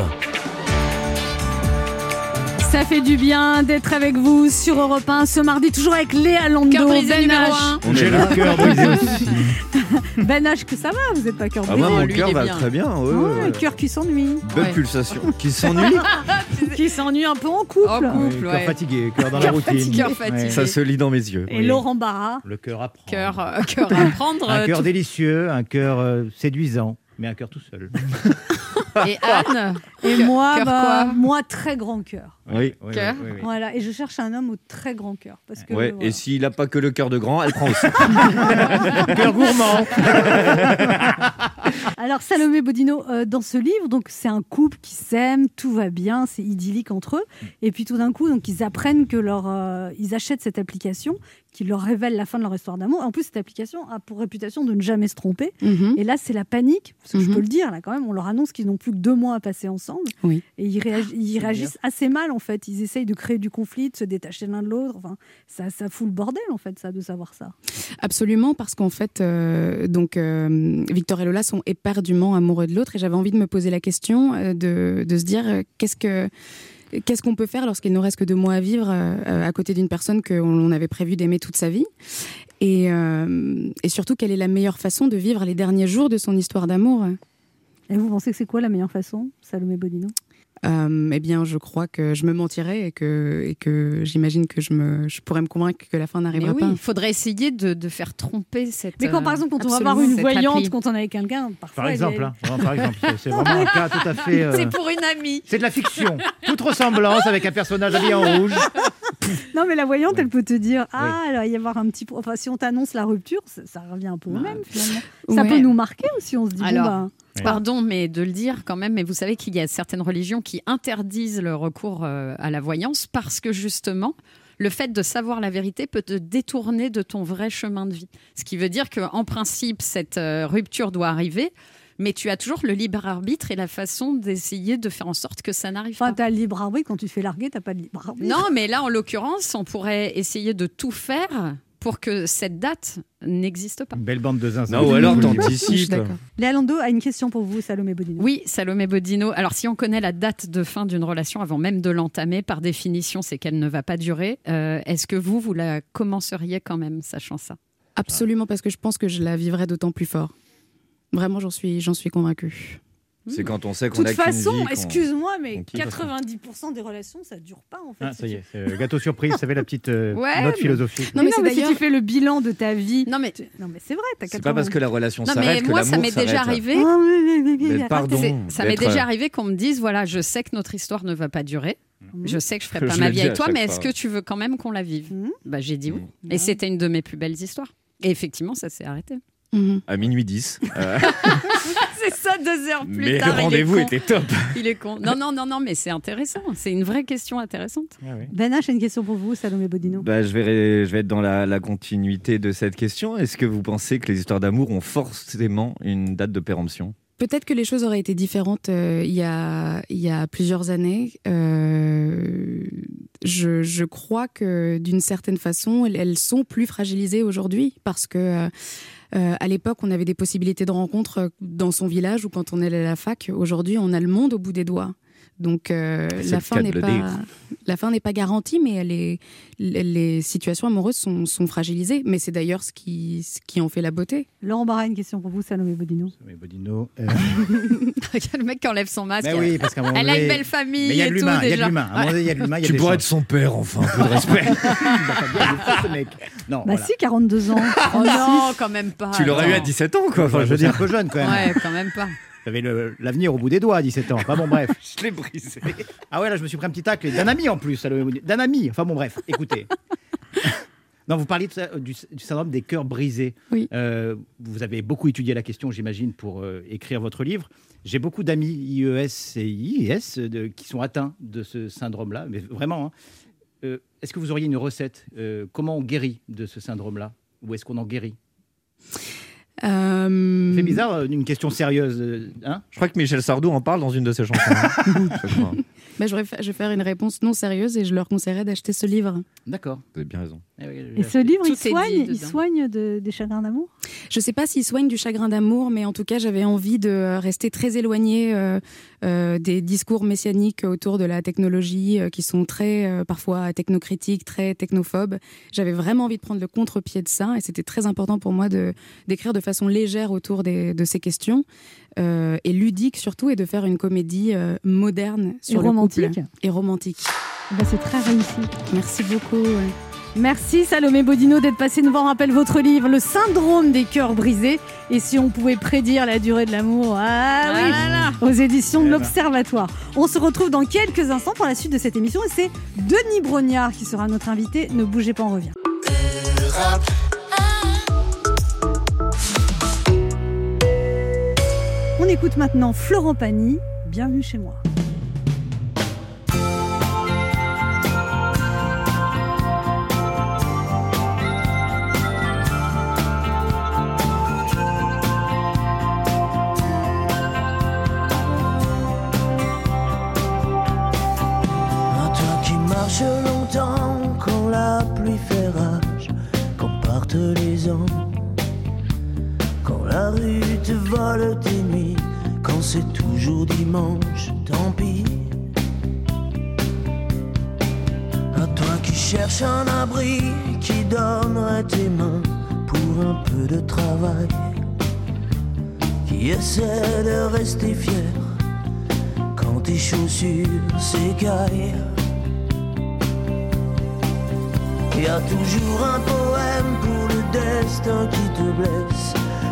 Ça fait du bien d'être avec vous sur Europe 1 ce mardi, toujours avec Léa Lando, Ben numéro H. 1. On est J'ai le cœur brisé aussi. Ben H, que ça va, vous n'êtes pas cœur Ah, brisé. moi, mon cœur va bien. très bien. ouais, Ouais, cœur qui s'ennuie, Belle Ouais. pulsation. Qui s'ennuie qui s'ennuie un peu en couple. En couple, cœur ouais. fatigué, cœur dans la routine. fatigué. Cœur fatigué. Ça se lit dans mes yeux. Et Oui. Laurent Barra. Le cœur à prendre. Cœur, euh, cœur à prendre. Un euh, cœur tout- délicieux, un cœur euh, séduisant, mais un cœur tout seul. Et Anne Et moi, cœur bah, quoi moi, très grand cœur. Oui. Oui, Cœur. oui, oui, oui. Voilà, et je cherche un homme au très grand cœur. Parce que, Ouais, voilà. et s'il n'a pas que le cœur de grand, elle prend aussi. Cœur gourmand. Alors Salomé Bodino, euh, dans ce livre, donc c'est un couple qui s'aime, tout va bien, c'est idyllique entre eux. Et puis tout d'un coup, donc ils apprennent que leur, euh, ils achètent cette application qui leur révèle la fin de leur histoire d'amour. En plus, cette application a pour réputation de ne jamais se tromper. Mhm. Et là, c'est la panique, parce que je Mhm. peux le dire là quand même. On leur annonce qu'ils n'ont plus que deux mois à passer ensemble. Oui. Et ils, réagi- ils réagissent assez mal en fait. Ils essayent de créer du conflit, de se détacher l'un de l'autre. Enfin, ça, ça fout le bordel en fait, ça, de savoir ça. Absolument, parce qu'en fait, euh, donc euh, Victor et Lola sont éperdument amoureux de l'autre, et j'avais envie de me poser la question euh, de, de se dire qu'est-ce que qu'est-ce qu'on peut faire lorsqu'il nous reste que deux mois à vivre euh, à côté d'une personne qu'on avait prévu d'aimer toute sa vie, et, euh, et surtout quelle est la meilleure façon de vivre les derniers jours de son histoire d'amour? Et vous pensez que c'est quoi la meilleure façon, Salomé Bodino euh, eh bien, je crois que je me mentirais et que, et que j'imagine que je, me, je pourrais me convaincre que la fin n'arrivera oui, pas. il faudrait essayer de, de faire tromper cette. Mais quand par euh, exemple, quand on va voir une voyante, quand on est avec quelqu'un, parfois. Par exemple, est- hein, vraiment, par exemple, c'est- vraiment un cas tout à fait. euh, C'est pour une amie. C'est de la fiction. Toute ressemblance avec un personnage habillé en rouge. Non, mais la voyante, elle peut te dire Ah, alors, il va y avoir un petit. Enfin, si on t'annonce la rupture, ça, ça revient un peu au même finalement. Ça Ouais. peut nous marquer aussi, on se dit Alors, bon, bah, Pardon, mais de le dire quand même, mais vous savez qu'il y a certaines religions qui interdisent le recours euh, à la voyance parce que justement, le fait de savoir la vérité peut te détourner de ton vrai chemin de vie. Ce qui veut dire qu'en principe, cette euh, rupture doit arriver, mais tu as toujours le libre arbitre et la façon d'essayer de faire en sorte que ça n'arrive Enfin, pas. t'as le libre arbitre quand tu fais larguer, t'as pas de libre arbitre. Non, mais là, en l'occurrence, on pourrait essayer de tout faire pour que cette date n'existe pas. Une belle bande de zinzin. Non, ou alors Je suis t'anticipes. d'accord. Léa Lando a une question pour vous, Salomé Bodino. Oui, Salomé Bodino. Alors, si on connaît la date de fin d'une relation avant même de l'entamer, par définition, c'est qu'elle ne va pas durer. Euh, Est-ce que vous, vous la commenceriez quand même, sachant ça? Absolument, parce que je pense que je la vivrai d'autant plus fort. Vraiment, j'en suis, j'en suis convaincue. C'est quand on sait De qu'on a toute qu'une façon, excuse-moi, mais qu'on kiffe. 90% des relations, ça dure pas en fait. Ah, ça y est, c'est, euh, gâteau surprise, vous savez la petite euh, Ouais, note mais- philosophique. Non, mais, non, si d'ailleurs- tu fais le bilan de ta vie. Non, mais, Non, mais c'est vrai, t'as C'est 80... pas parce que la relation non, mais s'arrête que moi, ça l'amour m'est déjà arrivé. Ah, Mais pardon. Ça m'est déjà euh, arrivé qu'on me dise voilà, je sais que notre histoire ne va pas durer. Mhm. Je sais que je ferai pas ma vie avec toi, mais est-ce que tu veux quand même qu'on la vive? Mhm. Bah, j'ai dit oui. Mhm. Et c'était une de mes plus belles histoires. Et effectivement, ça s'est arrêté. Mhm. À minuit 10. C'est ça, deux heures plus mais le tard. il est rendez-vous était top. Il est con. Non, non, non, non, mais c'est intéressant. C'est une vraie question intéressante. Ah oui. Ben H a une question pour vous, Salomé Bodino. Bah, je, vais, je vais être dans la, la continuité de cette question. Est-ce que vous pensez que les histoires d'amour ont forcément une date de péremption? Peut-être que les choses auraient été différentes euh, il, y a, il y a plusieurs années. Euh, je, je crois que d'une certaine façon, elles, elles sont plus fragilisées aujourd'hui parce que euh, euh, à l'époque, on avait des possibilités de rencontre euh, dans son village ou quand on allait à la fac. Aujourd'hui, on a le monde au bout des doigts. Donc euh, la fin n'est pas dire. la fin n'est pas garantie, mais elle est, les les situations amoureuses sont, sont fragilisées. Mais c'est d'ailleurs ce qui, ce qui en fait la beauté. Laurent Barra, une question pour vous, Salomé Bodino. Mais Bodino. euh, le mec qui enlève son masque. mais oui, parce qu'à un moment Elle a une belle famille Mais il y a de l'humain, il y a de déjà. l'humain. À un moment donné, il y a de l'humain, il y a Tu pourrais être son père, enfin, respect. Bien le mec. Non, Bah voilà. si, 42 ans. Oh non, quand même pas. tu l'aurais eu à Non. 17 ans, quoi. Enfin, je veux c'est un dire. peu jeune quand même. Ouais, quand même pas. Vous avez le- l'avenir au bout des doigts à 17 ans. Enfin bon, bref. Je l'ai brisé. Ah ouais, là, je me suis pris un petit tacle d'un ami en plus. D'un ami. Enfin bon, bref, écoutez. Non, vous parliez de ça, du, du syndrome des cœurs brisés. Oui. Euh, vous avez beaucoup étudié la question, j'imagine, pour euh, écrire votre livre. J'ai beaucoup d'amis IES et IS de- qui sont atteints de ce syndrome-là, mais vraiment. hein. Euh, est-ce que vous auriez une recette Euh, Comment on guérit de ce syndrome-là? Ou est-ce qu'on en guérit? Euh, C'est bizarre, euh, une question sérieuse. euh, Hein? Je crois que Michel Sardou en parle dans une de ses chansons. bah, je, vais fa- je vais faire une réponse non sérieuse et je leur conseillerais d'acheter ce livre. D'accord. Vous avez bien raison. Eh oui, Et ce livre, il soigne, il soigne de- des chagrins d'amour? Je ne sais pas s'il soigne du chagrin d'amour, mais en tout cas, j'avais envie de rester très éloignée euh, euh, des discours messianiques autour de la technologie euh, qui sont très, euh, parfois, technocritiques, très technophobes. J'avais vraiment envie de prendre le contre-pied de ça et c'était très important pour moi de d'écrire de façon légère autour des- de ces questions euh, et ludique surtout et de faire une comédie euh, moderne Et sur le romantique couple. et romantique. Eh ben, C'est très réussi. Merci beaucoup. ouais. Merci Salomé Bodino d'être passé nous voir. On rappelle votre livre, Le syndrome des cœurs brisés. Et si on pouvait prédire la durée de l'amour, ah oui, Ah là là. aux éditions de Eh ben. l'Observatoire. On se retrouve dans quelques instants pour la suite de cette émission. Et c'est Denis Brognard qui sera notre invité. Ne bougez pas, on revient. Écoute maintenant Florent Pagny. Bienvenue chez moi. Longtemps quand la pluie fait rage, quand partent les ans, quand la rue te vole tes c'est toujours dimanche, tant pis. À toi qui cherches un abri, qui donnerait tes mains pour un peu de travail, qui essaie de rester fier quand tes chaussures s'écaillent. Y a toujours un poème pour le destin qui te blesse.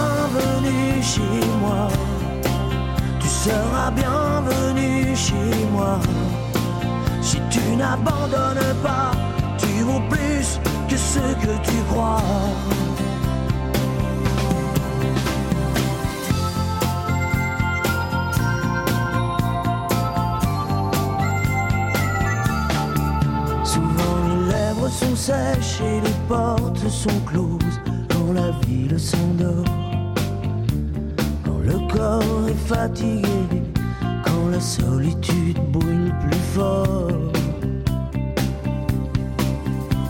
Bienvenue chez moi, tu seras bienvenu chez moi. Si tu n'abandonnes pas, tu vaux plus que ce que tu crois. Souvent les lèvres sont sèches et les portes sont closes quand la ville s'endort. Corps est fatigué, quand la solitude brûle plus fort.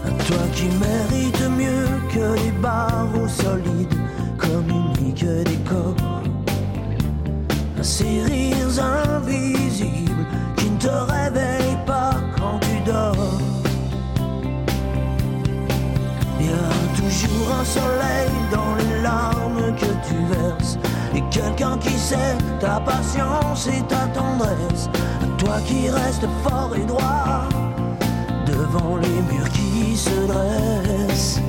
À toi qui mérites mieux que les barreaux solides, communique des corps. À ces rires invisibles qui ne te réveillent pas quand tu dors. Il y a toujours un soleil quelqu'un qui sait ta patience et ta tendresse. Toi qui restes fort et droit devant les murs qui se dressent.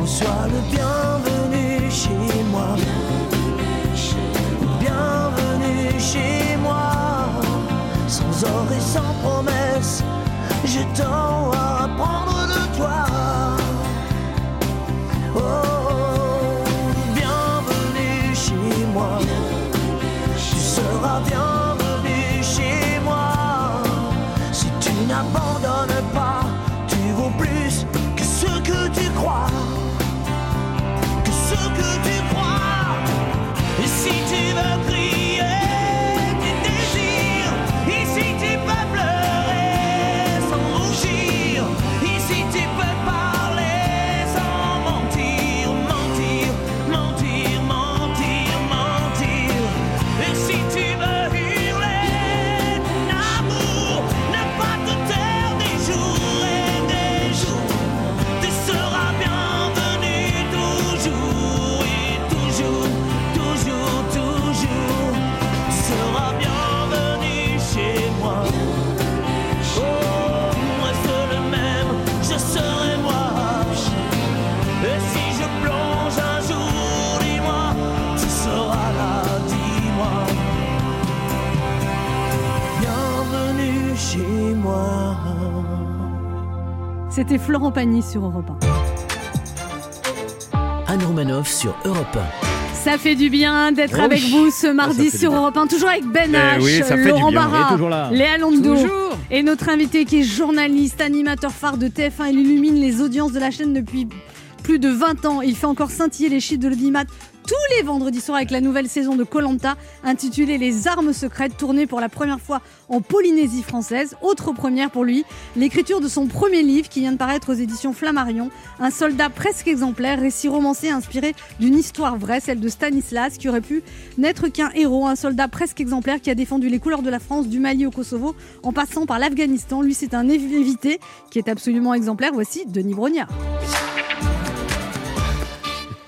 On soit le bienvenu chez moi. Bienvenue chez moi. Sans or et sans promesse, j'ai tant à apprendre de toi. C'était Florent Pagny sur Europe 1. Anne Romanoff sur Europe Ça fait du bien d'être Oh avec oui. vous ce mardi fait du sur. Europe 1, toujours avec Ben Eh H, oui, ça Laurent. Barra. Léa Londo Toujours. et notre invité qui est journaliste, animateur phare de TF1. Il illumine les audiences de la chaîne depuis plus de 20 ans. Il fait encore scintiller les chiffres de l'audimat vendredis soirs avec la nouvelle saison de Colanta intitulée Les armes secrètes, tournée pour la première fois en Polynésie française. Autre première pour lui, l'écriture de son premier livre qui vient de paraître aux éditions Flammarion, Un soldat presque exemplaire, récit romancé inspiré d'une histoire vraie, celle de Stanislas, qui aurait pu n'être qu'un héros, un soldat presque exemplaire qui a défendu les couleurs de la France, du Mali au Kosovo, en passant par l'Afghanistan. Lui, c'est un évité qui est absolument exemplaire. Voici Denis Brognard.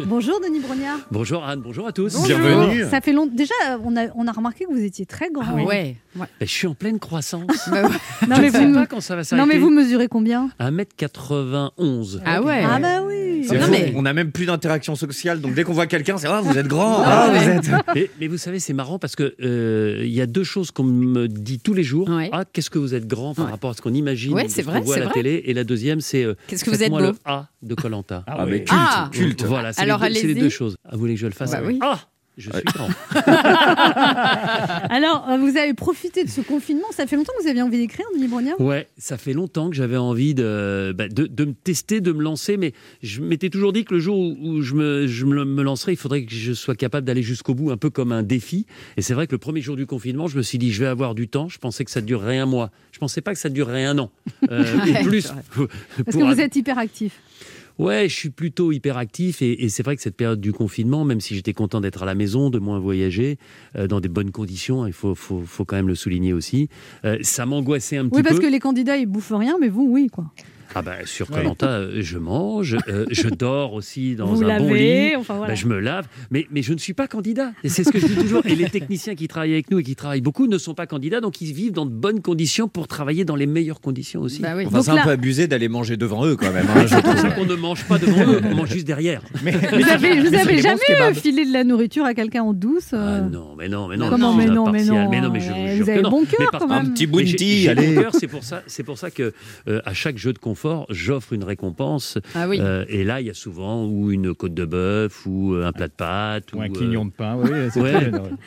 Bonjour Denis Brognard. Bonjour Anne, bonjour à tous. Bonjour. Bienvenue. Ça fait longtemps. Déjà, on a, on a remarqué que vous étiez très grand. Ah ouais. Ben, je suis en pleine croissance. Non, je mais ne sais vous, pas quand ça va s'arrêter. non, mais vous mesurez combien? 1m91. Ah ouais. Ah bah oui. C'est Non, fou, mais- On n'a même plus d'interaction sociale, donc dès qu'on voit quelqu'un, c'est ah vous êtes grand, Ah ah, vous êtes. Mais, mais vous savez, c'est marrant parce que euh, il y a deux choses qu'on me dit tous les jours. Ouais. Ah, qu'est-ce que vous êtes grand par Ouais. rapport à ce qu'on imagine, Ouais, ce qu'on vrai, voit à la vrai. télé. Et la deuxième, c'est euh, Qu'est-ce que vous êtes beau le A de Colanta. Ah, mais culte, Ah. culte. Voilà, c'est Alors, deux- c'est les deux choses. Ah, vous voulez que je le fasse Bah oui. Ah Je suis grand. Alors, euh, vous avez profité de ce confinement. Ça fait longtemps que vous aviez envie d'écrire, Denis Brognard? Ouais, ça fait longtemps que j'avais envie de, bah, de, de me tester, de me lancer, mais je m'étais toujours dit que le jour où, où je, me, je me, lancerai, il faudrait que je sois capable d'aller jusqu'au bout, un peu comme un défi. Et c'est vrai que le premier jour du confinement, je me suis dit, je vais avoir du temps. Je pensais que ça durerait un mois. Je pensais pas que ça durerait un an. Euh, Ouais, et plus. pour- Parce pour- que vous êtes hyperactif. Ouais, je suis plutôt hyperactif et, et c'est vrai que cette période du confinement, même si j'étais content d'être à la maison, de moins voyager, euh, dans des bonnes conditions, il faut, faut, faut quand même le souligner aussi, euh, ça m'angoissait un petit Oui, parce peu. que les candidats, ils bouffent rien, mais vous, oui, quoi. Ah bah, sur Colanta, je mange, euh, je dors aussi dans Vous un bon lavez, lit, enfin, voilà. Bah, je me lave, mais, mais je ne suis pas candidat. Et c'est ce que je dis toujours. Et les techniciens qui travaillent avec nous et qui travaillent beaucoup ne sont pas candidats, donc ils vivent dans de bonnes conditions pour travailler dans les meilleures conditions aussi. Bah Enfin, c'est un peu abusé d'aller manger devant eux quand même. hein, C'est pour ça qu'on ne mange pas devant eux, on mange juste derrière. Vous avez, vous avez jamais euh, filé de la nourriture à quelqu'un en douce euh, Ah Non, mais non, mais non. Comment, mais non, mais non, Mais non, mais je ouais, vous vous jure avez que non. bon cœur, quand même. Un petit bounty, allez. bon cœur, c'est pour ça, c'est pour ça que euh, à chaque jeu de j'offre une récompense. Ah oui. Euh, et là, il y a souvent ou une côte de bœuf ou euh, un plat de pâtes Ou un euh, quignon de pain, oui, ouais.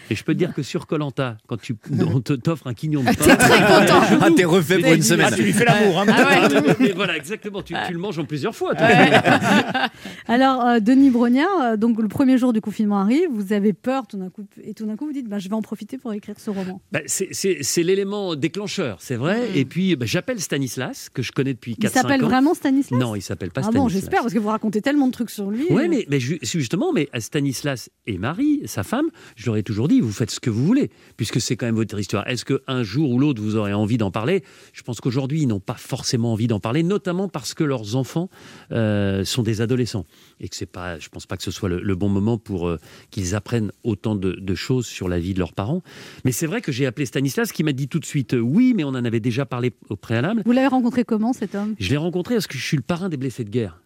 Et je peux te dire que sur Colanta, quand tu on te- t'offres un quignon de pain, T'es très content. Ah, t'es refait pour une semaine. Ah, tu lui fais l'amour, hein. Ah ouais, voilà, exactement. Tu, tu le manges en plusieurs fois. toi. Alors, euh, Denis Brognard, donc le premier jour du confinement arrive, vous avez peur tout d'un coup, et tout d'un coup vous dites, bah, je vais en profiter pour écrire ce roman. Bah, c'est- l'élément déclencheur, c'est vrai. Et puis, bah, j'appelle Stanislas, que je connais depuis 4 Il s'appelle vraiment Stanislas Non, il s'appelle pas Ah Stanislas. bon, j'espère, parce que vous racontez tellement de trucs sur lui. Oui, euh. mais, mais ju- justement, mais Stanislas et Marie, sa femme, je leur ai toujours dit, vous faites ce que vous voulez, puisque c'est quand même votre histoire. Est-ce qu'un jour ou l'autre, vous aurez envie d'en parler? Je pense qu'aujourd'hui, ils n'ont pas forcément envie d'en parler, notamment parce que leurs enfants euh, sont des adolescents. Et que c'est pas, je pense pas que ce soit le, le bon moment pour euh, qu'ils apprennent autant de, de choses sur la vie de leurs parents. Mais c'est vrai que j'ai appelé Stanislas, qui m'a dit tout de suite, euh, oui, mais on en avait déjà parlé au préalable. Vous l'avez rencontré comment cet homme? Je l'ai rencontré parce que je suis le parrain des blessés de guerre.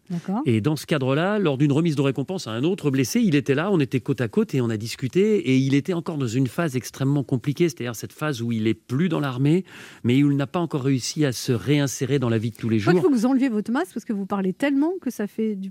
Et dans ce cadre-là, lors d'une remise de récompense à un autre blessé, il était là, on était côte à côte et on a discuté. Et il était encore dans une phase extrêmement compliquée, c'est-à-dire cette phase où il est plus dans l'armée, mais où il n'a pas encore réussi à se réinsérer dans la vie de tous les Je crois jours. que vous enleviez votre masque parce que vous parlez tellement que ça fait du.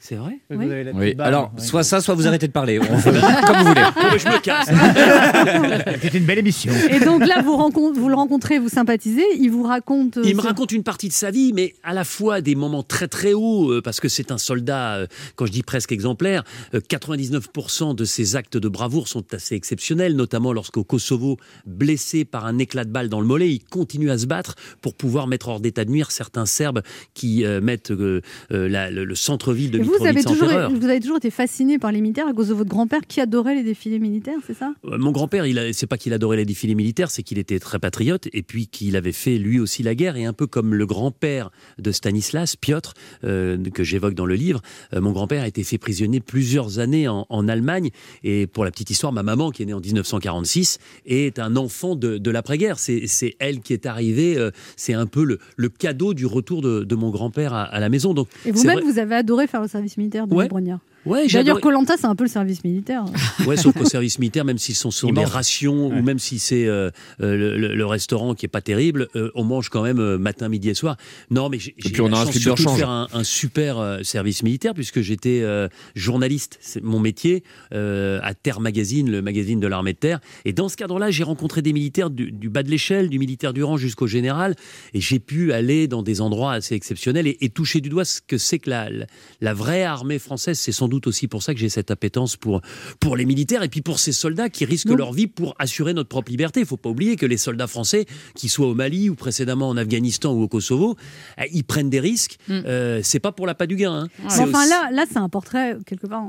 C'est vrai? Oui. Vous avez la Oui, petite barbe, alors, soit ça, soit vous arrêtez de parler. On fait comme vous voulez. Je me casse. C'était une belle émission. Et donc là, vous, rencontre- vous le rencontrez, vous sympathisez, il vous raconte. euh, Il me raconte une partie de sa vie, mais à la fois des moments très très hauts, euh, parce que c'est un soldat, euh, quand je dis presque exemplaire, euh, 99% de ses actes de bravoure sont assez exceptionnels, notamment lorsqu'au Kosovo, blessé par un éclat de balle dans le mollet, il continue à se battre pour pouvoir mettre hors d'état de nuire certains Serbes qui euh, mettent euh, euh, la- le, le centre-ville de Et vous, vous avez, Mitrovica en toujours, vous avez toujours été fasciné par les militaires à cause de votre grand-père qui adorait les défilés militaires, c'est ça? Euh, Mon grand-père, il c'est pas qu'il adorait les défilés militaires, c'est qu'il était très patriote et puis qu'il avait fait lui aussi la guerre. Et un peu comme le grand-père de Stanislas, Piotr, euh, que j'évoque dans le livre, euh, mon grand-père a été fait prisonnier plusieurs années en, en Allemagne. Et pour la petite histoire, ma maman, qui est née en 1946, est un enfant de, de l'après-guerre. C'est elle qui est arrivée. euh, c'est un peu le, le cadeau du retour de, de mon grand-père à, à la maison. Donc, Et vous-même, vous avez adoré faire le service militaire de Ouais. Ouais, D'ailleurs, Colanta, c'est un peu le service militaire. Ouais, sauf qu'au service militaire, même si ce sont des rations ou même si c'est euh, euh, le, le- le restaurant qui est pas terrible, euh, on mange quand même euh, matin, midi et soir. Non, mais j'ai eu la chance surtout de faire un, un super euh, service militaire puisque j'étais euh, journaliste, c'est mon métier euh, à Terre Magazine, le magazine de l'armée de terre. Et dans ce cadre-là, j'ai rencontré des militaires du, du bas de l'échelle, du militaire du rang jusqu'au général, et j'ai pu aller dans des endroits assez exceptionnels et, et toucher du doigt ce que c'est que la, la, la vraie armée française. C'est sans doute aussi pour ça que j'ai cette appétence pour, pour les militaires et puis pour ces soldats qui risquent leur vie pour assurer notre propre liberté. Il faut pas oublier que les soldats français, qu'ils soient au Mali ou précédemment en Afghanistan ou au Kosovo, eh, ils prennent des risques. Euh, c'est pas pour la pas du gain. hein. Enfin, aussi- là, là c'est un portrait, quelque part,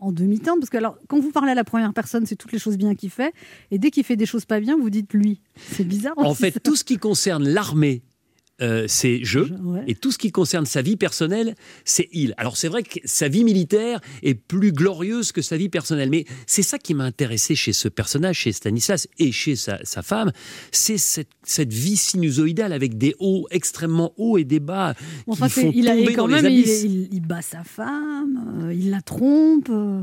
en, demi-teinte. Parce que alors, quand vous parlez à la première personne, c'est toutes les choses bien qu'il fait. Et dès qu'il fait des choses pas bien, vous dites lui. C'est bizarre. En fait, tout ce qui concerne l'armée, euh, c'est je, ouais. et tout ce qui concerne sa vie personnelle, c'est il. Alors c'est vrai que sa vie militaire est plus glorieuse que sa vie personnelle, mais c'est ça qui m'a intéressé chez ce personnage, chez Stanislas et chez sa, sa femme, c'est cette, cette vie sinusoïdale avec des hauts extrêmement hauts et des bas qui font il a, tomber quand dans même, les il, abysses. il- il bat sa femme, euh, il la trompe. euh.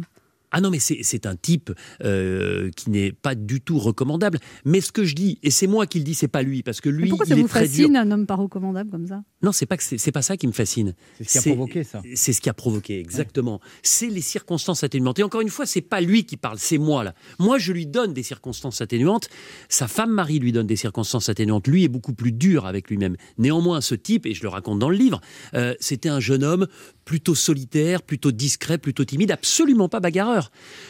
Ah non, mais c'est un type euh, qui n'est pas du tout recommandable. Mais ce que je dis, et c'est moi qui le dis, c'est pas lui, parce que Mais lui, pourquoi il ça est vous très dur. fascine, un homme pas recommandable comme ça? Non, c'est pas que c'est c'est pas ça qui me fascine. C'est ce qui a provoqué ça. C'est ce qui a provoqué, exactement. C'est les circonstances atténuantes. Et encore une fois, c'est pas lui qui parle, c'est moi là. Moi, je lui donne des circonstances atténuantes. Sa femme Marie lui donne des circonstances atténuantes. Lui est beaucoup plus dur avec lui-même. Néanmoins, ce type, et je le raconte dans le livre, euh, c'était un jeune homme plutôt solitaire, plutôt discret, plutôt timide, absolument pas bagarreur.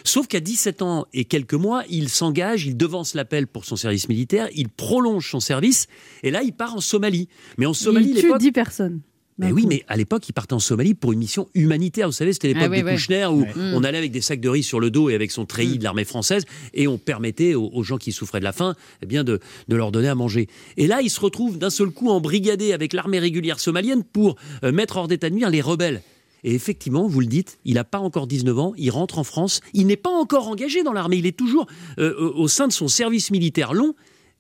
Sauf qu'à 17 ans et quelques mois, il s'engage, il devance l'appel pour son service militaire, il prolonge son service, et là, il part en Somalie. Mais en Somalie, Il tue l'époque- 10 personnes. mais d'un oui, mais à l'époque, il partait en Somalie pour une mission humanitaire. Vous savez, c'était l'époque Ah oui, de. Kouchner où Ouais. Mm. on allait avec des sacs de riz sur le dos et avec son treillis de l'armée française et on permettait aux, aux gens qui souffraient de la faim eh bien de, de leur donner à manger. Et là, il se retrouve d'un seul coup embrigadé avec l'armée régulière somalienne pour euh, mettre hors d'état de nuire les rebelles. Et effectivement, vous le dites, il n'a pas encore 19 ans, il rentre en France, il n'est pas encore engagé dans l'armée, il est toujours euh, au au sein de son service militaire long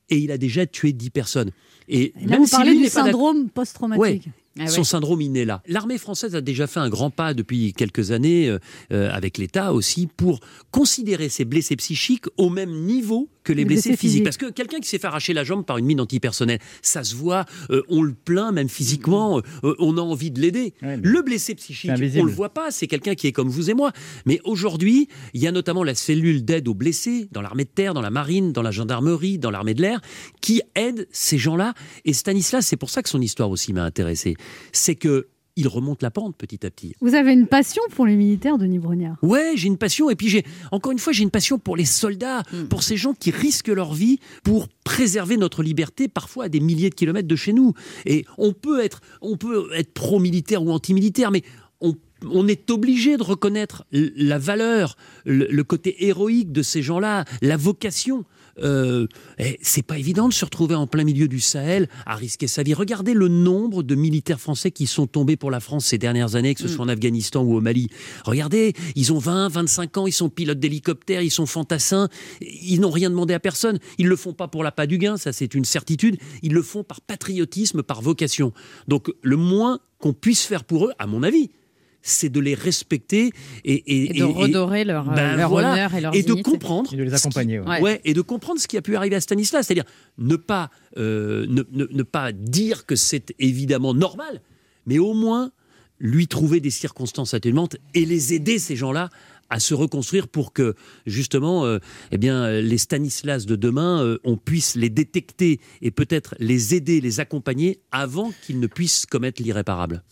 et il a déjà tué 10 personnes. Et, Là, même vous si parlez lui du syndrome post-traumatique. Ouais. Ah Son ouais. syndrome inné là. L'armée française a déjà fait un grand pas depuis quelques années, euh, euh, avec l'État aussi, pour considérer ces blessés psychiques au même niveau que les, Les blessés, blessés physiques. Parce que quelqu'un qui s'est fait arracher la jambe par une mine antipersonnelle, ça se voit, euh, on le plaint même physiquement, euh, on a envie de l'aider. le blessé psychique, on le voit pas, c'est quelqu'un qui est comme vous et moi. Mais aujourd'hui, il y a notamment la cellule d'aide aux blessés dans l'armée de terre, dans la marine, dans la gendarmerie, dans l'armée de l'air, qui aide ces gens-là. Et Stanislas, c'est pour ça que son histoire aussi m'a intéressé. C'est que il remonte la pente petit à petit. Vous avez une passion pour les militaires, Denis Brognard. Ouais, j'ai une passion. Et puis, j'ai encore une fois, j'ai une passion pour les soldats, pour ces gens qui risquent leur vie pour préserver notre liberté, parfois à des milliers de kilomètres de chez nous. Et on peut être, on peut être pro-militaire ou anti-militaire, mais on, on est obligé de reconnaître la valeur, le, le côté héroïque de ces gens-là, la vocation. Euh, eh, c'est pas évident de se retrouver en plein milieu du Sahel à risquer sa vie. Regardez le nombre de militaires français qui sont tombés pour la France ces dernières années, que ce soit en Afghanistan ou au Mali. Regardez, ils ont 20, 25 ans, ils sont pilotes d'hélicoptères, ils sont fantassins, ils n'ont rien demandé à personne. Ils le font pas pour l'appât du gain, ça c'est une certitude. Ils le font par patriotisme, par vocation. Donc le moins qu'on puisse faire pour eux, à mon avis, c'est de les respecter et, et- Et de redorer leur, euh, leur honneur et leur et de comprendre Et de les ce qui- accompagner, ouais. ouais, et de comprendre ce qui a pu arriver à Stanislas, c'est-à-dire ne pas euh, ne, ne- ne pas dire que c'est évidemment normal, mais au moins lui trouver des circonstances atténuantes et les aider ces gens-là à se reconstruire pour que justement euh, eh bien euh, les Stanislas de demain euh, on puisse les détecter et peut-être les aider, les accompagner avant qu'ils ne puissent commettre l'irréparable.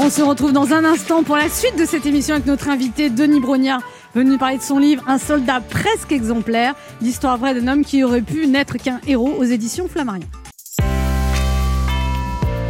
On se retrouve dans un instant pour la suite de cette émission avec notre invité Denis Brognard, venu parler de son livre Un soldat presque exemplaire, l'histoire vraie d'un homme qui aurait pu n'être qu'un héros aux éditions Flammarion.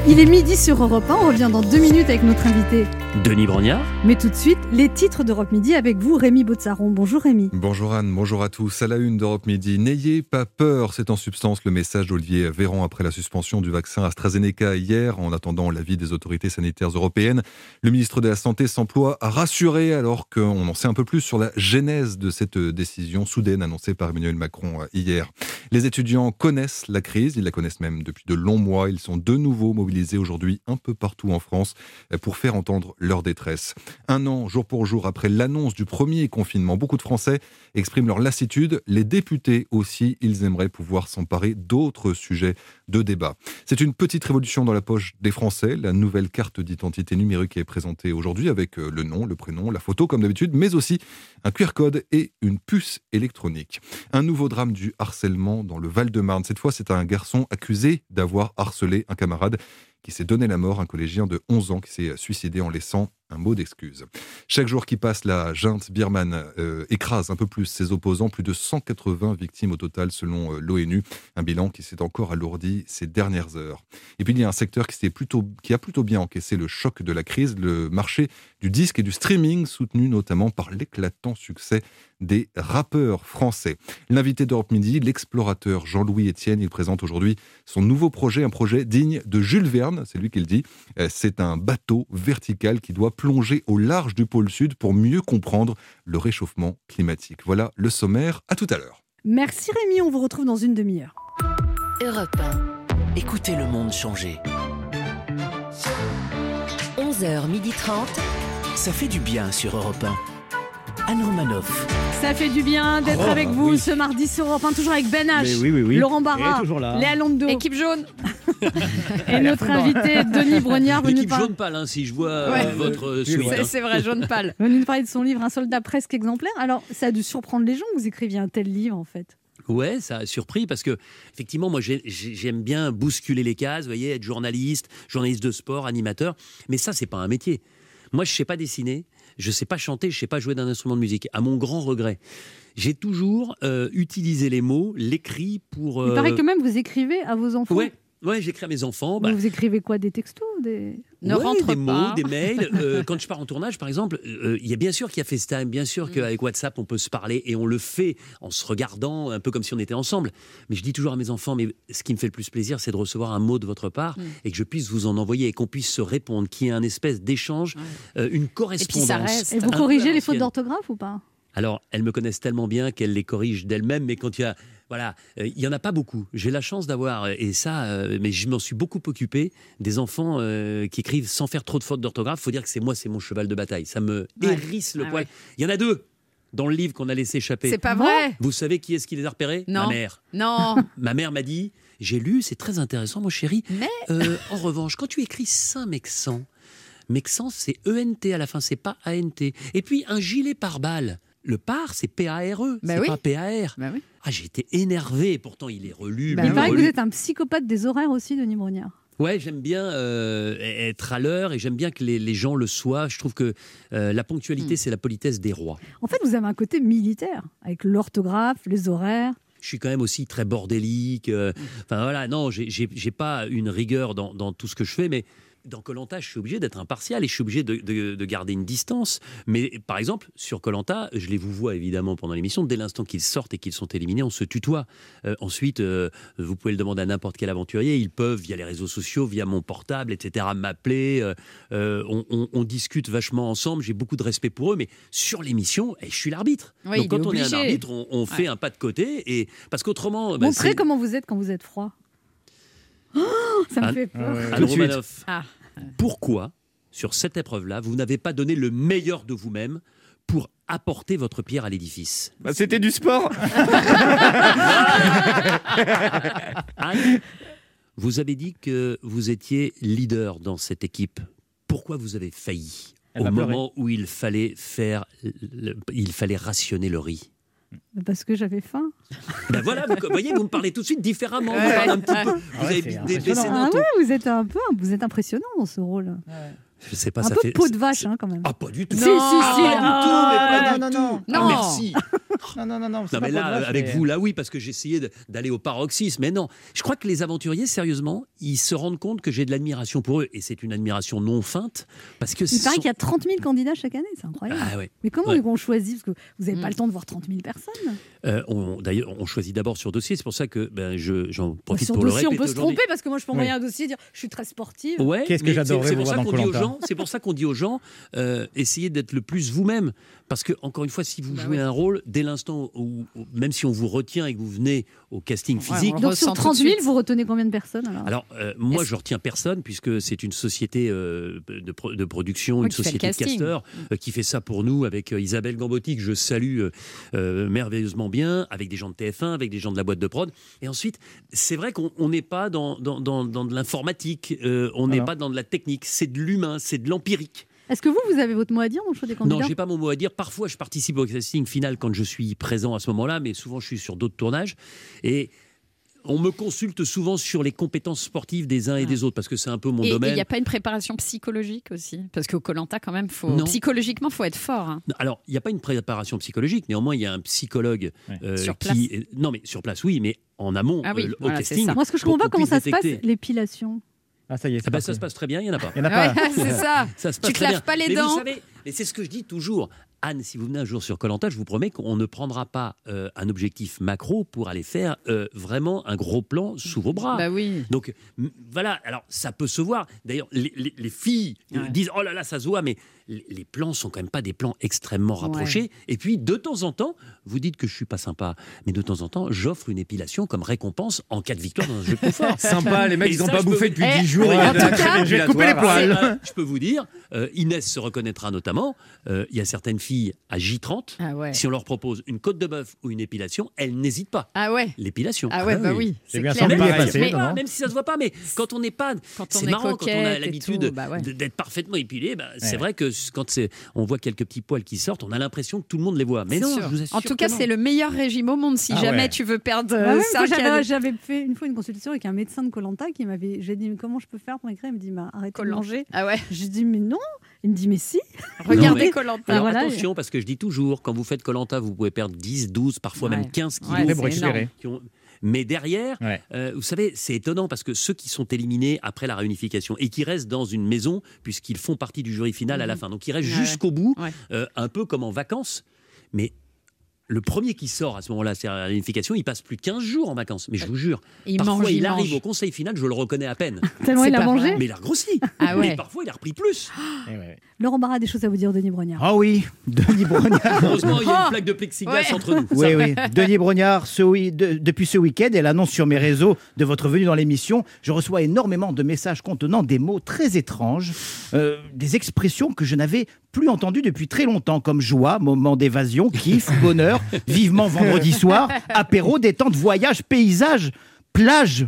Il est midi sur Europe 1, on revient dans deux minutes avec notre invité. Denis Brognard Mais tout de suite, les titres d'Europe Midi avec vous, Rémi Botsaron. Bonjour Rémi. Bonjour Anne, bonjour à tous. À la une d'Europe Midi, n'ayez pas peur, c'est en substance le message d'Olivier Véran après la suspension du vaccin AstraZeneca hier, en attendant l'avis des autorités sanitaires européennes. Le ministre de la Santé s'emploie à rassurer alors qu'on en sait un peu plus sur la genèse de cette décision soudaine annoncée par Emmanuel Macron euh, hier. Les étudiants connaissent la crise, ils la connaissent même depuis de longs mois. Ils sont de nouveau mobilisés aujourd'hui un peu partout en France pour faire entendre leur détresse. Un an, jour pour jour, après l'annonce du premier confinement, beaucoup de Français expriment leur lassitude. Les députés aussi, ils aimeraient pouvoir s'emparer d'autres sujets de débat. C'est une petite révolution dans la poche des Français. La nouvelle carte d'identité numérique est présentée aujourd'hui avec euh, le nom, le prénom, la photo comme d'habitude, mais aussi un QR code et une puce électronique. Un nouveau drame du harcèlement dans le Val-de-Marne. Cette fois, c'est un garçon accusé d'avoir harcelé un camarade qui s'est donné la mort, un collégien de 11 ans qui s'est suicidé en laissant un mot d'excuse. Chaque jour qui passe, la junte birmane euh, écrase un peu plus ses opposants, plus de 180 victimes au total selon euh, l'ONU, un bilan qui s'est encore alourdi ces dernières heures. Et puis il y a un secteur qui, plutôt, qui a plutôt bien encaissé le choc de la crise, le marché du disque et du streaming, soutenu notamment par l'éclatant succès des rappeurs français. L'invité d'Europe Midi, l'explorateur Jean-Louis Etienne, il présente aujourd'hui son nouveau projet, un projet digne de Jules Verne, c'est lui qui le dit. Euh, C'est un bateau vertical qui doit plonger au large du pôle sud pour mieux comprendre le réchauffement climatique. Voilà le sommaire, à tout à l'heure. Merci Rémi, on vous retrouve dans une demi-heure. Europe 1. Écoutez le monde changer. 11h30. Ça fait du bien sur Europe 1. Anne Romanoff. Ça fait du bien d'être Oh, avec vous oui. ce mardi sur Europe 1, toujours avec Ben H, Mais oui, oui, oui. Laurent Barra, là. Léa Londo Équipe jaune. et notre invité Denis Brognard venu, L'équipe par- jaune pâle, hein, si je vois Ouais. euh, votre euh, suite. hein. C'est vrai, jaune pâle. venu nous parler de son livre Un soldat presque exemplaire. Alors, ça a dû surprendre les gens que vous écriviez un tel livre en fait. Ouais, ça a surpris parce que effectivement, moi j'ai- j'ai- j'aime bien bousculer les cases, vous voyez, être journaliste, journaliste de sport, animateur. Mais ça, c'est pas un métier. Moi, je sais pas dessiner, je sais pas chanter, je sais pas jouer d'un instrument de musique. À mon grand regret, j'ai toujours euh, utilisé les mots, l'écrit pour. Il euh, paraît que même vous écrivez à vos enfants. Ouais, ouais, j'écris à mes enfants. bah, Vous écrivez quoi Des textos des... Ne Ouais, rentre des pas. mots, des mails. Euh, quand je pars en tournage, par exemple, euh, il y a bien sûr qu'il y a FaceTime, bien sûr qu'avec WhatsApp, on peut se parler et on le fait en se regardant, un peu comme si on était ensemble. Mais je dis toujours à mes enfants, mais ce qui me fait le plus plaisir, c'est de recevoir un mot de votre part et que je puisse vous en envoyer et qu'on puisse se répondre, qu'il y ait un espèce d'échange, euh, une correspondance. reste. Et vous Un peu à corrigez les fautes d'orthographe ou pas? Alors, elles me connaissent tellement bien qu'elles les corrigent d'elles-mêmes, mais quand il y a. Voilà, euh, il y en a pas beaucoup. J'ai la chance d'avoir, euh, et ça, euh, mais je m'en suis beaucoup occupé, des enfants euh, qui écrivent sans faire trop de fautes d'orthographe. faut dire que c'est moi, c'est mon cheval de bataille. Ça me Ouais. hérisse le Ah poil. ouais. Il y en a deux dans le livre qu'on a laissé échapper. C'est pas vrai. Vous savez qui est-ce qui les a repérés? Non. Ma mère. Non. Ma mère m'a dit J'ai lu, c'est très intéressant, mon chéri. Mais en revanche, quand tu écris Saint-Mexan, Mexan, c'est ENT à la fin, c'est pas ANT. Et puis, un gilet pare-balles. Le par, c'est P-A-R-E, Bah c'est oui. pas P-A-R. Bah oui. Ah, j'ai été énervé. Pourtant, il est relu. Bah Il paraît que vous êtes un psychopathe des horaires aussi, Denis Brognard. Ouais, j'aime bien euh, être à l'heure et j'aime bien que les, les gens le soient. Je trouve que euh, la ponctualité, c'est la politesse des rois. En fait, vous avez un côté militaire, avec l'orthographe, les horaires. Je suis quand même aussi très bordélique. euh, Enfin voilà, non, j'ai- pas une rigueur dans, dans tout ce que je fais, mais dans Colanta, je suis obligé d'être impartial et je suis obligé de, de- de garder une distance. Mais par exemple, sur Colanta, je les vous vois évidemment pendant l'émission. Dès l'instant qu'ils sortent et qu'ils sont éliminés, on se tutoie. Euh, ensuite, euh, vous pouvez le demander à n'importe quel aventurier. Ils peuvent, via les réseaux sociaux, via mon portable, etc., m'appeler. Euh, on, on- on discute vachement ensemble. J'ai beaucoup de respect pour eux. Mais sur l'émission, eh, je suis l'arbitre. Oui, Donc quand on est un arbitre, on, on fait un pas de côté. Et parce qu'autrement, bah, Montrez c'est- comment vous êtes quand vous êtes froid. Oh, ça me Anne- fait peur. Anne Romanoff, Ah. pourquoi, sur cette épreuve-là, vous n'avez pas donné le meilleur de vous-même pour apporter votre pierre à l'édifice? Bah, C'était du sport. Anne, vous avez dit que vous étiez leader dans cette équipe. Pourquoi vous avez failli Elle au moment où il fallait faire, le- il fallait rationner le riz? Parce que j'avais faim. Ben voilà, vous voyez, vous me parlez tout de suite différemment. Vous Ouais. parlez un petit peu. Vous Ah ouais, avez d'un Ah ouais, vous êtes un peu, vous êtes impressionnant dans ce rôle. Je sais pas, un ça peu fait. peau de vache, hein, quand même. Ah, pas du tout. Si, si, si. Ah, pas du tout, mais pas non, du non, tout. non. Ah, merci. Non, non, non, non. Non, mais là, vache, avec mais- vous, là, oui, parce que j'essayais d'aller au paroxysme. Mais non, je crois que les aventuriers, sérieusement, ils se rendent compte que j'ai de l'admiration pour eux. Et c'est une admiration non feinte. Parce que Il paraît sont- qu'il y a 30 000 candidats chaque année, c'est incroyable. Ah ouais. Mais comment Ouais. on choisit Parce que vous n'avez pas Mm. le temps de voir 30 000 personnes. Euh, on- D'ailleurs, on choisit d'abord sur dossier. C'est pour ça que ben, je- j'en profite Sur pour le dossier, on répéter peut se tromper parce que moi, je peux envoyer un dossier et dire je suis très sportive. Ouais, Qu'est-ce que j'adorerais vous voir dans gens. C'est pour ça qu'on dit aux gens, euh, essayez d'être le plus vous-même, parce que encore une fois, si vous Bah jouez oui. un rôle, dès l'instant où, où- même si on vous retient et que vous venez au casting Ouais, physique, on Donc sur tout de 30 000, suite. vous retenez combien de personnes alors? Alors, euh, moi, je retiens personne, puisque c'est une société euh, de, pro- de production, Oui, une société de casteurs, euh, qui fait ça pour nous, avec euh, Isabelle Gambotti, que je salue euh, euh, merveilleusement bien, avec des gens de TF1, avec des gens de la boîte de prod. Et ensuite, c'est vrai qu'on on n'est pas dans, dans, dans- dans de l'informatique, euh, on n'est pas dans de la technique, c'est de l'humain, c'est de l'empirique. Est-ce que vous, vous avez votre mot à dire dans le choix des candidats Non, j'ai pas mon mot à dire. Parfois, je participe au casting final quand je suis présent à ce moment-là, mais souvent, je suis sur d'autres tournages. Et on me consulte souvent sur les compétences sportives des uns et des autres, parce que c'est un peu mon Et il domaine. n'y a pas une préparation psychologique aussi Parce qu'au Colanta, quand même, faut... Non. psychologiquement, faut être fort. hein. Alors, il n'y a pas une préparation psychologique, néanmoins, il y a un psychologue euh, Sur qui. Non, mais sur place, oui, mais en amont, Ah oui, euh, au voilà, casting. Moi, ce que je comprends pas, comment ça se passe, l'épilation Ah, ça y est, Ah bah, parti. ça se passe très bien, il n'y en a pas. Il y en a pas. Ouais, c'est ça. Ça se passe Tu pas les mais dents. Vous savez, et c'est ce que je dis toujours. Anne, si vous venez un jour sur Colanta, je vous promets qu'on ne prendra pas euh, un objectif macro pour aller faire euh, vraiment un gros plan sous vos bras. Bah oui. Donc voilà, alors ça peut se voir. D'ailleurs, les, les- les filles Ouais. disent oh là là, ça se voit, mais les, plans sont quand même pas des plans extrêmement rapprochés. Et puis de temps en temps, vous dites que je suis pas sympa, mais de temps en temps, j'offre une épilation comme récompense en cas de victoire dans un jeu de confort. Sympa, les mecs, Et ils n'ont pas bouffé vous- depuis Eh, 10 jours. en y a tout cas, je vais te couper les poils. Je peux vous dire, euh, Inès se reconnaîtra notamment. euh, Il y a certaines filles filles à J30, Ah ouais. si on leur propose une côte de bœuf ou une épilation, elles n'hésitent pas. Ah ouais. L'épilation. Ah ouais, bah oui, c'est bien Même, sympa à si ça passer, se voit pas, non même si ça se voit pas, mais quand on n'est pas, c'est est marrant quand on a l'habitude bah ouais. d'être parfaitement épilé. bah, c'est Ouais. vrai que quand on voit quelques petits poils qui sortent, on a l'impression que tout le monde les voit. Mais non, sûr. je vous assure En tout cas, c'est le meilleur régime au monde. Si Ah jamais ouais. tu veux perdre Bah euh, ouais, ça, moi, j'avais, fait une fois une consultation avec un médecin de Colanta qui m'avait. J'ai dit mais comment je peux faire pour écrire? Il me dit arrête de manger. Ah ouais. J'ai dit mais non. Il me dit mais si. Regardez. Alors Voilà. attention, parce que je dis toujours, quand vous faites Colanta, vous pouvez perdre 10, 12, parfois Ouais. même 15 kilos. Ouais, Mais derrière, Ouais. euh, vous savez, c'est étonnant parce que ceux qui sont éliminés après la réunification et qui restent dans une maison, puisqu'ils font partie du jury final à la Mhm. fin, donc ils restent Ouais. jusqu'au bout, Ouais. euh, un peu comme en vacances. Mais le premier qui sort à ce moment-là, c'est la réunification, il passe plus de 15 jours en vacances. Mais je vous jure, Il parfois mange, il, il arrive au conseil final, je le reconnais à peine. Tellement il a pas mangé. Mais il a grossi. Ah ouais. Mais parfois il a repris plus. Laurent Barra a des choses à vous dire, Denis Brognard. Ah oui, Denis Brognard. Heureusement, il y a Oh. une plaque de plexiglas Ouais. entre nous. Oui, oui. Denis Brognard, ce oui- de- depuis ce week-end, elle annonce sur mes réseaux de votre venue dans l'émission. Je reçois énormément de messages contenant des mots très étranges, euh, des expressions que je n'avais plus entendues depuis très longtemps, comme joie, moment d'évasion, kiff, bonheur, vivement vendredi soir, apéro, détente, voyage, paysage, plage.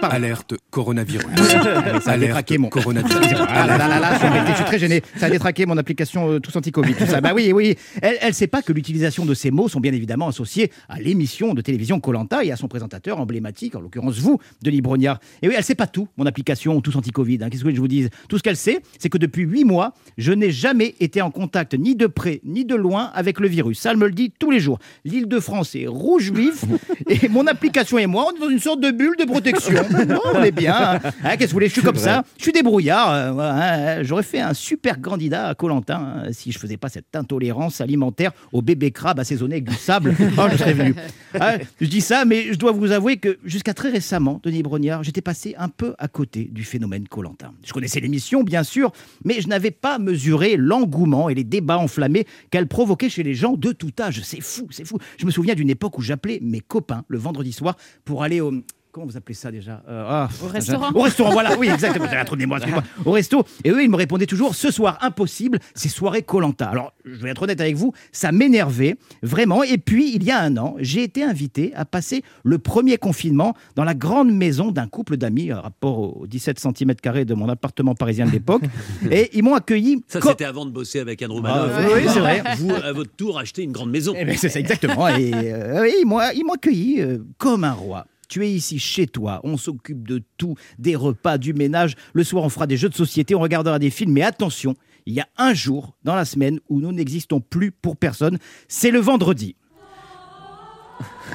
Pardon. Alerte coronavirus. Ça a détraqué mon. coronavirus. Ah là là là là, je suis embêté, je suis très gêné. Ça a détraqué mon application euh, Tous Anti-Covid, tout ça. Bah oui, oui. Elle, elle sait pas que l'utilisation de ces mots sont bien évidemment associés à l'émission de télévision Colanta et à son présentateur emblématique, en l'occurrence vous, Denis Brognard. Et oui, elle sait pas tout, mon application Tous Anti-Covid. hein. Qu'est-ce que je vous dise? Tout ce qu'elle sait, c'est que depuis huit mois, je n'ai jamais été en contact ni de près ni de loin avec le virus. Ça, elle me le dit tous les jours. L'île de France est rouge vif et mon application et moi, on est dans une sorte de bulle de protection. Non, on est bien. hein. Hein, Qu'est-ce que vous voulez Je suis comme ça. Je suis débrouillard. euh, voilà, hein. J'aurais fait un super candidat à Colantin si je faisais pas cette intolérance alimentaire au bébé crabe assaisonné avec du sable. Oh, je serais venu. Ah, je dis ça, mais je dois vous avouer que jusqu'à très récemment, Denis Brognard, j'étais passé un peu à côté du phénomène Colantin. Je connaissais l'émission, bien sûr, mais je n'avais pas mesuré l'engouement et les débats enflammés qu'elle provoquait chez les gens de tout âge. C'est fou, c'est fou. Je me souviens d'une époque où j'appelais mes copains le vendredi soir pour aller au Comment vous appelez ça déjà? Euh, ah, Au restaurant. Au restaurant, voilà, oui, exactement. J'avais un trou de mémoire. Au resto. Et eux, ils me répondaient toujours ce soir, impossible, c'est soirée Colanta. Alors, je vais être honnête avec vous, ça m'énervait, vraiment. Et puis, il y a un an, j'ai été invité à passer le premier confinement dans la grande maison d'un couple d'amis, rapport aux 17 cm de mon appartement parisien de l'époque. Et ils m'ont accueilli. Ça, c'était avant de bosser avec Anne Romanoff. Ah, oui, c'est vrai. Vous, à votre tour, achetez une grande maison. Eh ben, c'est ça, exactement. Et euh, ils m'ont accueilli euh, comme un roi. Tu es ici chez toi, on s'occupe de tout, des repas, du ménage. Le soir, on fera des jeux de société, on regardera des films. Mais attention, il y a un jour dans la semaine où nous n'existons plus pour personne. C'est le vendredi.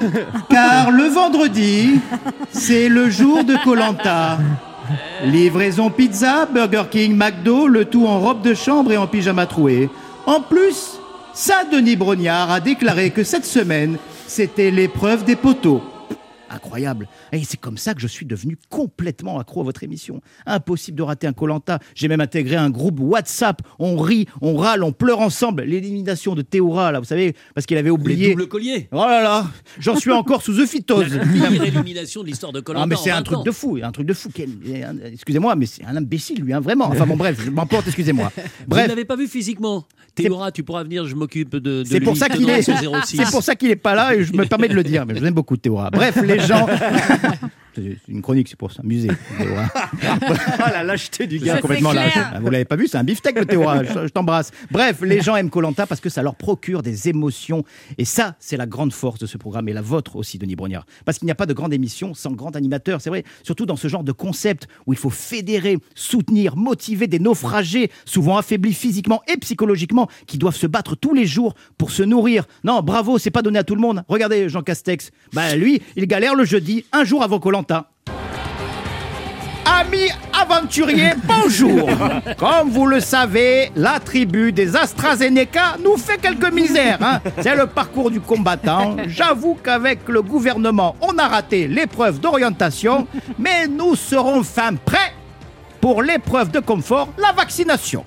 Car le vendredi, c'est le jour de Colanta. Livraison pizza, Burger King, McDo, le tout en robe de chambre et en pyjama troué. En plus, Saint-Denis Brognard a déclaré que cette semaine, c'était l'épreuve des poteaux. Incroyable. Et c'est comme ça que je suis devenu complètement accro à votre émission. Impossible de rater un Colanta. J'ai même intégré un groupe WhatsApp. On rit, on râle, on pleure ensemble. L'élimination de Théora, là, vous savez, parce qu'il avait oublié. doubles colliers. Oh là là, j'en suis encore sous ephytose. La pire élimination de l'histoire de Colanta. Ah mais c'est un truc de fou, un truc de fou. Quel- Excusez-moi, mais c'est un imbécile lui, hein, vraiment. Enfin bon bref, je m'emporte, excusez-moi. Vous ne Bref, l'avez pas vu physiquement. Théora, tu pourras venir, je m'occupe de, de c'est pour ça qu'il est, Tenant son 06. c'est pour ça qu'il est pas là et je me permets de le dire. Mais je l'aime beaucoup Théora. Bref, les gens. C'est une chronique, c'est pour s'amuser. Ah, la lâcheté du gars, complètement lâche. Ah, Vous l'avez pas vu, c'est un beefsteak le Théora. Je, je t'embrasse. Bref, les gens aiment Colanta parce que ça leur procure des émotions et ça, c'est la grande force de ce programme et la vôtre aussi, Denis Brognard. Parce qu'il n'y a pas de grande émission sans grand animateur, c'est vrai. Surtout dans ce genre de concept où il faut fédérer, soutenir, motiver des naufragés, souvent affaiblis physiquement et psychologiquement, qui doivent se battre tous les jours pour se nourrir. Non, bravo, c'est pas donné à tout le monde. Regardez Jean Castex. Bah lui, il galère le jeudi, un jour avant Colanta. Amis aventuriers, bonjour Comme vous le savez, la tribu des AstraZeneca nous fait quelques misères. hein. C'est le parcours du combattant. J'avoue qu'avec le gouvernement, on a raté l'épreuve d'orientation, mais nous serons fin prêts pour l'épreuve de confort, la vaccination.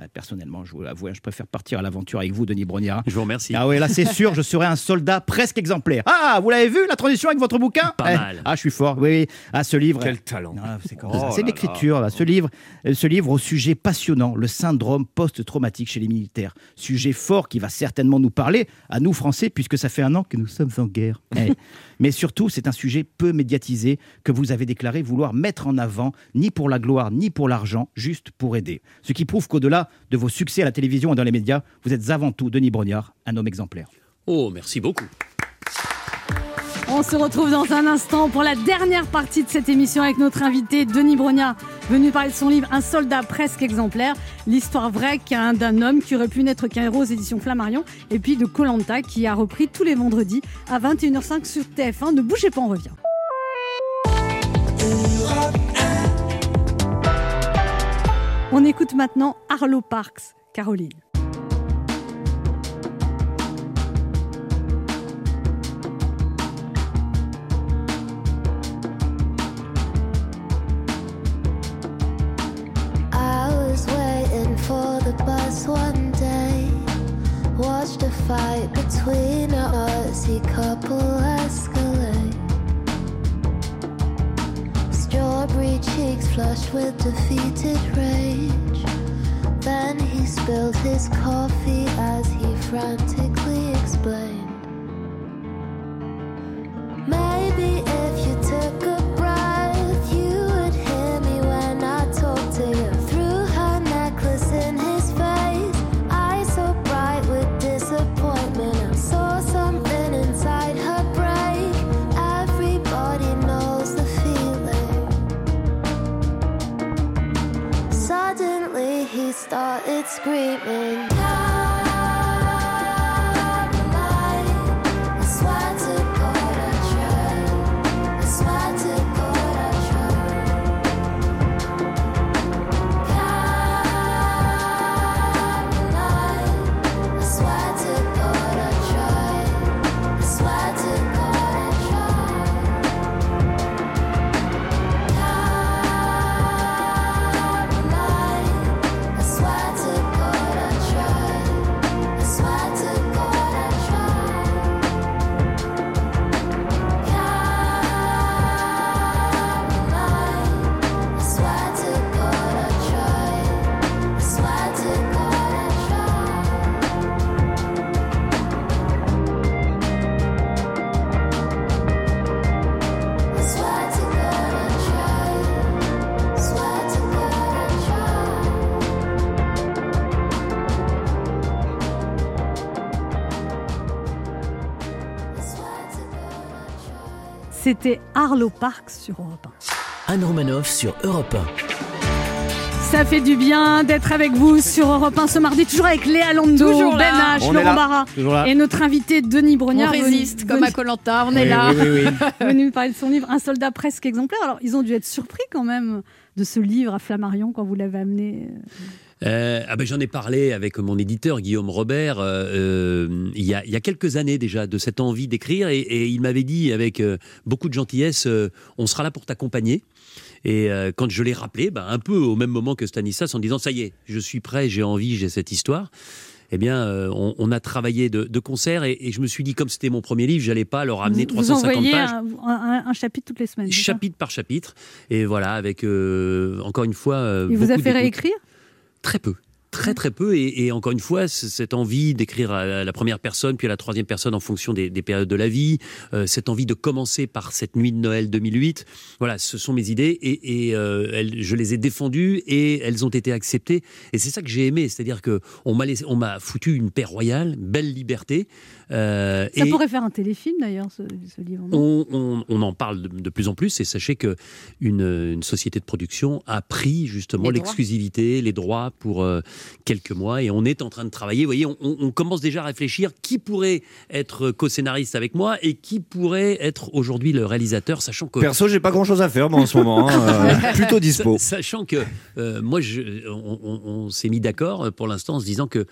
Ah, personnellement, je vous l'avoue, je préfère partir à l'aventure avec vous, Denis Brognard. Je vous remercie. Ah oui, là c'est sûr, je serai un soldat presque exemplaire. Ah, vous l'avez vu la transition avec votre bouquin Pas Eh, mal. Ah, je suis fort. Oui, oui. Ah, ce livre. Quel talent. Ah, c'est Oh l'écriture. Ce livre, ce livre au sujet passionnant, le syndrome post-traumatique chez les militaires. Sujet fort qui va certainement nous parler à nous Français, puisque ça fait un an que nous sommes en guerre. Eh. Mais surtout, c'est un sujet peu médiatisé que vous avez déclaré vouloir mettre en avant, ni pour la gloire, ni pour l'argent, juste pour aider. Ce qui prouve qu'au-delà de vos succès à la télévision et dans les médias, vous êtes avant tout, Denis Brognard, un homme exemplaire. Oh, merci beaucoup. On se retrouve dans un instant pour la dernière partie de cette émission avec notre invité Denis Brognard, venu parler de son livre Un soldat presque exemplaire, l'histoire vraie d'un homme qui aurait pu n'être qu'un héros aux éditions Flammarion, et puis de Colanta qui a repris tous les vendredis à 21h05 sur TF1. Ne bougez pas, on revient. On écoute maintenant Arlo Parks, Caroline. Aussie couple escalate. Strawberry cheeks flushed with defeated rage. Then he spilled his coffee as he frantically explained. Screaming. C'était Arlo Parks sur Europe 1. Anne Romanoff sur Europe Ça fait du bien d'être avec vous sur Europe 1 ce mardi, toujours avec Léa Lando, Toujours Ben. H, On Laurent. Barra et notre invité Denis On Brognard. résiste venu- comme à Colanta, on est là. oui, oui, venu parler de son livre Un soldat presque exemplaire. Alors, ils ont dû être surpris quand même de ce livre à Flammarion quand vous l'avez amené. Euh, ah ben, J'en ai parlé avec mon éditeur Guillaume Robert euh, euh, il, y a, il y a quelques années déjà de cette envie d'écrire et, et il m'avait dit avec euh, beaucoup de gentillesse euh, on sera là pour t'accompagner. Et euh, quand je l'ai rappelé, bah, un peu au même moment que Stanislas, en disant ça y est, je suis prêt, j'ai envie, j'ai cette histoire. Eh bien, euh, on, on a travaillé de, de concert et, et je me suis dit, comme c'était mon premier livre, j'allais pas leur amener vous, vous 350 envoyez pages un, un- un chapitre toutes les semaines. chapitre par chapitre. Et voilà, avec euh, encore une fois. euh, Il vous a fait réécrire? Très peu. Très très peu. Et, et encore une fois cette envie d'écrire à la première personne puis à la troisième personne en fonction des, des périodes de la vie euh, cette envie de commencer par cette nuit de Noël 2008 voilà ce sont mes idées. Et, et, euh, elles- je les ai défendues et elles ont été acceptées. Et c'est ça que j'ai aimé. C'est-à-dire que on m'a laissé- on m'a foutu une paix royale belle liberté euh, Ça et- pourrait faire un téléfilm d'ailleurs, ce, ce livre. on, on- on en parle de, de plus en plus. Et sachez que une, une société de production a pris justement l'exclusivité, les droits pour euh, quelques mois et on est en train de travailler. Vous voyez, on, commence déjà à réfléchir qui pourrait être co-scénariste avec moi et qui pourrait être aujourd'hui le réalisateur, sachant que Perso, j'ai pas grand chose à faire moi en ce moment. hein, euh, plutôt dispo. Sa- Sachant que euh, moi, je, on, on- on s'est mis d'accord euh, pour l'instant en se disant que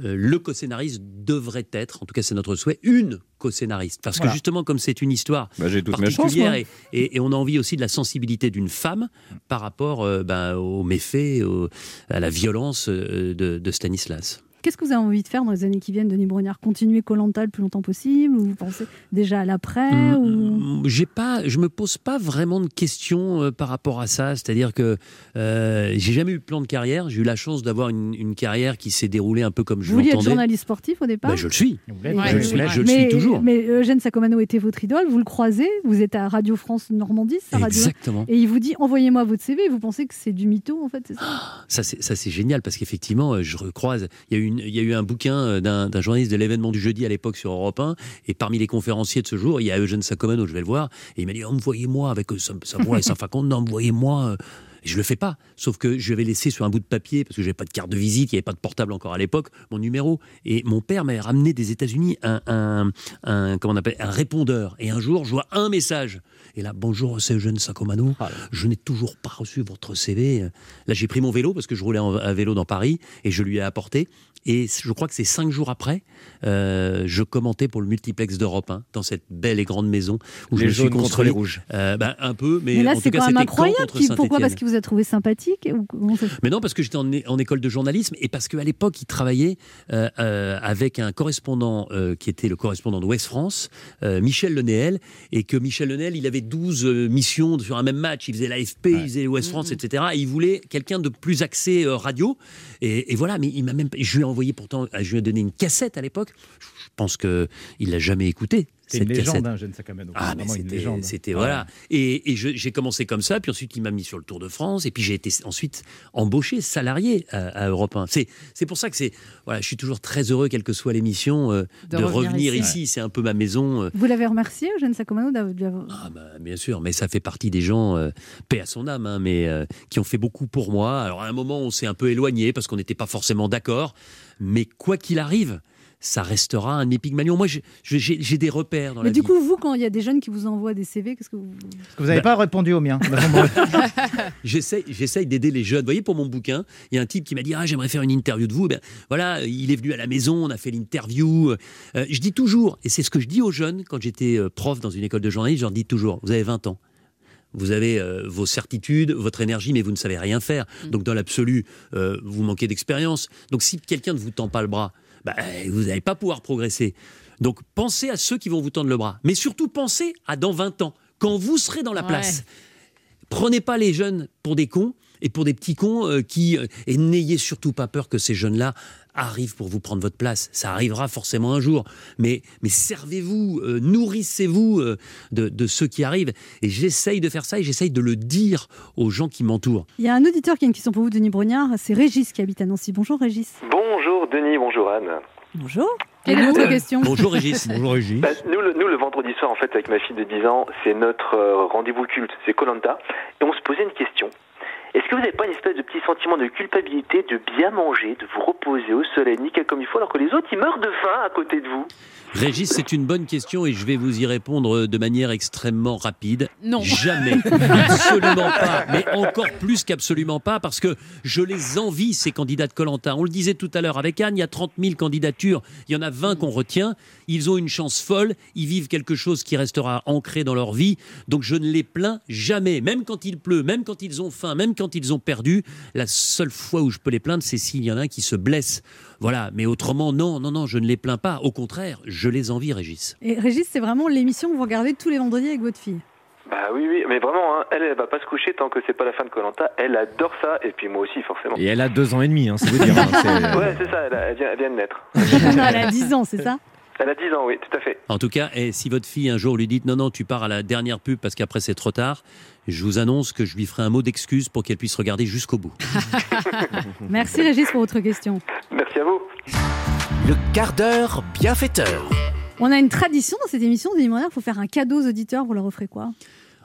le co-scénariste devrait être, en tout cas c'est notre souhait, une co-scénariste. Parce Voilà. que justement, comme c'est une histoire Bah, chances, particulière et, et- et on a envie aussi de la sensibilité d'une femme par rapport euh, ben, aux méfaits, à la violence euh, de, de Stanislas. Qu'est-ce que vous avez envie de faire dans les années qui viennent, Denis Brognard? Continuer Colanta le plus longtemps possible Ou vous pensez déjà à l'après ou... Mm, J'ai pas, je me pose pas vraiment de questions euh, par rapport à ça. C'est-à-dire que euh, j'ai jamais eu de plan de carrière. J'ai eu la chance d'avoir une, une carrière qui s'est déroulée un peu comme je Vous vouliez être l'entendais. journaliste sportif au départ? Bah, je le suis. Ouais, je le suis, je le mais, suis toujours. Mais Eugène Sacomano était votre idole, vous le croisez, vous êtes à Radio France Normandie, ça, radio Exactement. Et il vous dit envoyez-moi votre CV, vous pensez que c'est du mytho en fait, c'est ça? Ça, c'est, ça, c'est génial parce qu'effectivement, euh, je recroise. Il y a eu, une- il y a eu un bouquin euh, d'un, journaliste de l'événement du jeudi à l'époque sur Europe 1. Et parmi les conférenciers de ce jour, il y a Eugène Sacomano, je vais le voir. Et il m'a dit Envoyez-moi avec euh, sa, sa voix et sa faconde, envoyez-moi. Et je le fais pas. Sauf que je vais laisser sur un bout de papier, parce que j'avais pas de carte de visite, il n'y avait pas de portable encore à l'époque, mon numéro. Et mon père m'a ramené des États-Unis un, un, un- comment on appelle, un répondeur. Et un jour, je vois un message. Et là, bonjour, c'est Eugène Sacomano. Je n'ai toujours pas reçu votre CV. Là, j'ai pris mon vélo parce que je roulais en- à vélo dans Paris et je lui ai apporté. Et je crois que c'est cinq jours après, euh, je commentais pour le multiplex d'Europe 1 dans cette belle et grande maison où je Les me suis contre les rouges. Euh, ben, un peu, mais, Mais là en tout c'est cas, quand même c'était incroyable. contre Pourquoi? Parce qu'il vous a trouvé sympathique ou Mais non, parce que j'étais en, en école de journalisme et parce qu'à l'époque, il travaillait euh, euh, avec un correspondant euh, qui était le correspondant de Ouest France, euh, Michel Lenéel, et que Michel Lenéel, il avait 12 euh, missions sur un même match. Il faisait l'AFP, il faisait Ouest France, etc. Et il voulait quelqu'un de plus axé euh, radio. Et, et voilà, mais il m'a même, je lui ai envoyé pourtant, je lui ai donné une cassette à l'époque. Je pense que il l'a jamais écouté. C'est cette une légende, hein, Eugène Sacomano. Ah, mais c'était, légende. c'était Ouais. voilà. Et, et je- j'ai commencé comme ça, puis ensuite il m'a mis sur le Tour de France, et puis j'ai été ensuite embauché, salarié à, à Europe 1. C'est, c'est pour ça que c'est, voilà, je suis toujours très heureux, quelle que soit l'émission, euh, de, De revenir revenir ici. ici. C'est un peu ma maison. euh. Vous l'avez remercié Eugène Sacomano d'avoir- d'avoir- Ah, bah, bien sûr, mais ça fait partie des gens, euh, paix à son âme, hein, mais euh, qui ont fait beaucoup pour moi. Alors à un moment, on s'est un peu éloigné parce qu'on n'était pas forcément d'accord, mais quoi qu'il arrive, ça restera un épigmalion. Moi, j'ai, des repères dans Mais la du vie. coup, vous, quand il y a des jeunes qui vous envoient des CV, qu'est-ce que vous. Parce que vous n'avez Bah- pas répondu au mien. J'essaye, j'essaye d'aider les jeunes. Vous voyez, pour mon bouquin, il y a un type qui m'a dit Ah, j'aimerais faire une interview de vous. Ben, voilà, il est venu à la maison, on a fait l'interview. Euh, je dis toujours, et c'est ce que je dis aux jeunes quand j'étais euh, prof dans une école de journalisme, je leur dis toujours Vous avez 20 ans. Vous avez euh, vos certitudes, votre énergie, mais vous ne savez rien faire. Donc, dans l'absolu, euh, vous manquez d'expérience. Donc, si quelqu'un ne vous tend pas le bras, bah, vous n'allez pas pouvoir progresser. Donc, pensez à ceux qui vont vous tendre le bras. Mais surtout, pensez à dans 20 ans, quand vous serez dans la Ouais. place. Prenez pas les jeunes pour des cons et pour des petits cons euh, qui euh, et n'ayez surtout pas peur que ces jeunes-là arrivent pour vous prendre votre place. Ça arrivera forcément un jour, mais mais servez-vous, euh, nourrissez-vous euh, de, de ceux qui arrivent. Et j'essaye de faire ça et j'essaye de le dire aux gens qui m'entourent. Il y a un auditeur qui a une question pour vous, Denis Brognard. C'est Régis qui habite à Nancy. Bonjour Régis. Bonjour Denis, bonjour Anne. Bonjour. Quelle est votre question? Bonjour Régis. Bonjour Régis. Bah, nous, le, nous, le vendredi soir, en fait, avec ma fille de 10 ans, c'est notre euh, rendez-vous culte, c'est Colanta, et on se posait une question. Est-ce que vous n'avez pas une espèce de petit sentiment de culpabilité de bien manger, de vous reposer au soleil, nickel comme il faut, alors que les autres, ils meurent de faim à côté de vous? Régis, c'est une bonne question et je vais vous y répondre de manière extrêmement rapide. Non. Jamais. Absolument pas. Mais encore plus qu'absolument pas parce que je les envie, ces candidats de Colanta. On le disait tout à l'heure avec Anne, il y a 30 000 candidatures. Il y en a 20 qu'on retient. Ils ont une chance folle. Ils vivent quelque chose qui restera ancré dans leur vie. Donc je ne les plains jamais. Même quand il pleut, même quand ils ont faim, même quand ils ont perdu. La seule fois où je peux les plaindre, c'est s'il y en a un qui se blesse. Voilà. Mais autrement, non, non, non, je ne les plains pas. Au contraire, je les envie, Régis. Et Régis, c'est vraiment l'émission que vous regardez tous les vendredis avec votre fille. Bah oui, oui, mais vraiment, hein, elle, elle va pas se coucher tant que c'est pas la fin de Colanta. Elle adore ça, et puis moi aussi, forcément. Et elle a deux ans et demi, hein, c'est vous dire. hein, c'est- Ouais, c'est ça, elle, a- elle vient, elle vient de naître. Elle a 10 ans, c'est ça? Elle a 10 ans, oui, tout à fait. En tout cas, et si votre fille un jour lui dit non, non, tu pars à la dernière pub parce qu'après c'est trop tard, je vous annonce que je lui ferai un mot d'excuse pour qu'elle puisse regarder jusqu'au bout. Merci Régis pour votre question. Merci à vous. Le quart d'heure bienfaiteur. On a une tradition dans cette émission, Brognard. Il faut faire un cadeau aux auditeurs. Vous leur offrez quoi?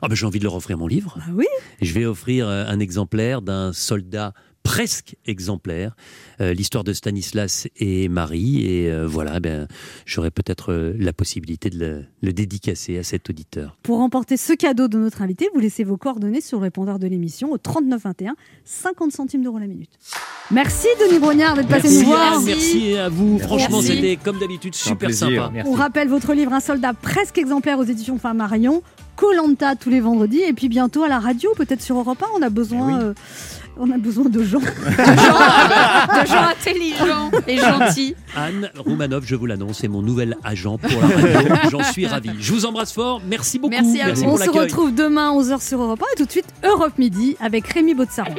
Ah ben, j'ai envie de leur offrir mon livre. Ah oui? Je vais offrir euh, un exemplaire d'un soldat presque exemplaire, euh, l'histoire de Stanislas et Marie. Et euh, voilà, ben, j'aurai peut-être euh, la possibilité de le, le dédicacer à cet auditeur. Pour remporter ce cadeau de notre invité, vous laissez vos coordonnées sur le répondeur de l'émission au 3921, 50 centimes d'euros la minute. Merci Denis Brognard d'être passé Merci, nous voir. merci à vous. Franchement, Merci. c'était comme d'habitude super sympa. On rappelle votre livre Un soldat presque exemplaire aux éditions Flammarion, Colanta tous les vendredis et puis bientôt à la radio, peut-être sur Europe 1. On a besoin, euh, on a besoin de gens. de gens intelligents et gentils. Anne Roumanov, je vous l'annonce, est mon nouvel agent pour la radio. J'en suis ravi. Je vous embrasse fort. Merci beaucoup. Merci à vous. On se retrouve demain 11h sur Europe 1 et tout de suite Europe Midi avec Rémi Botsaron.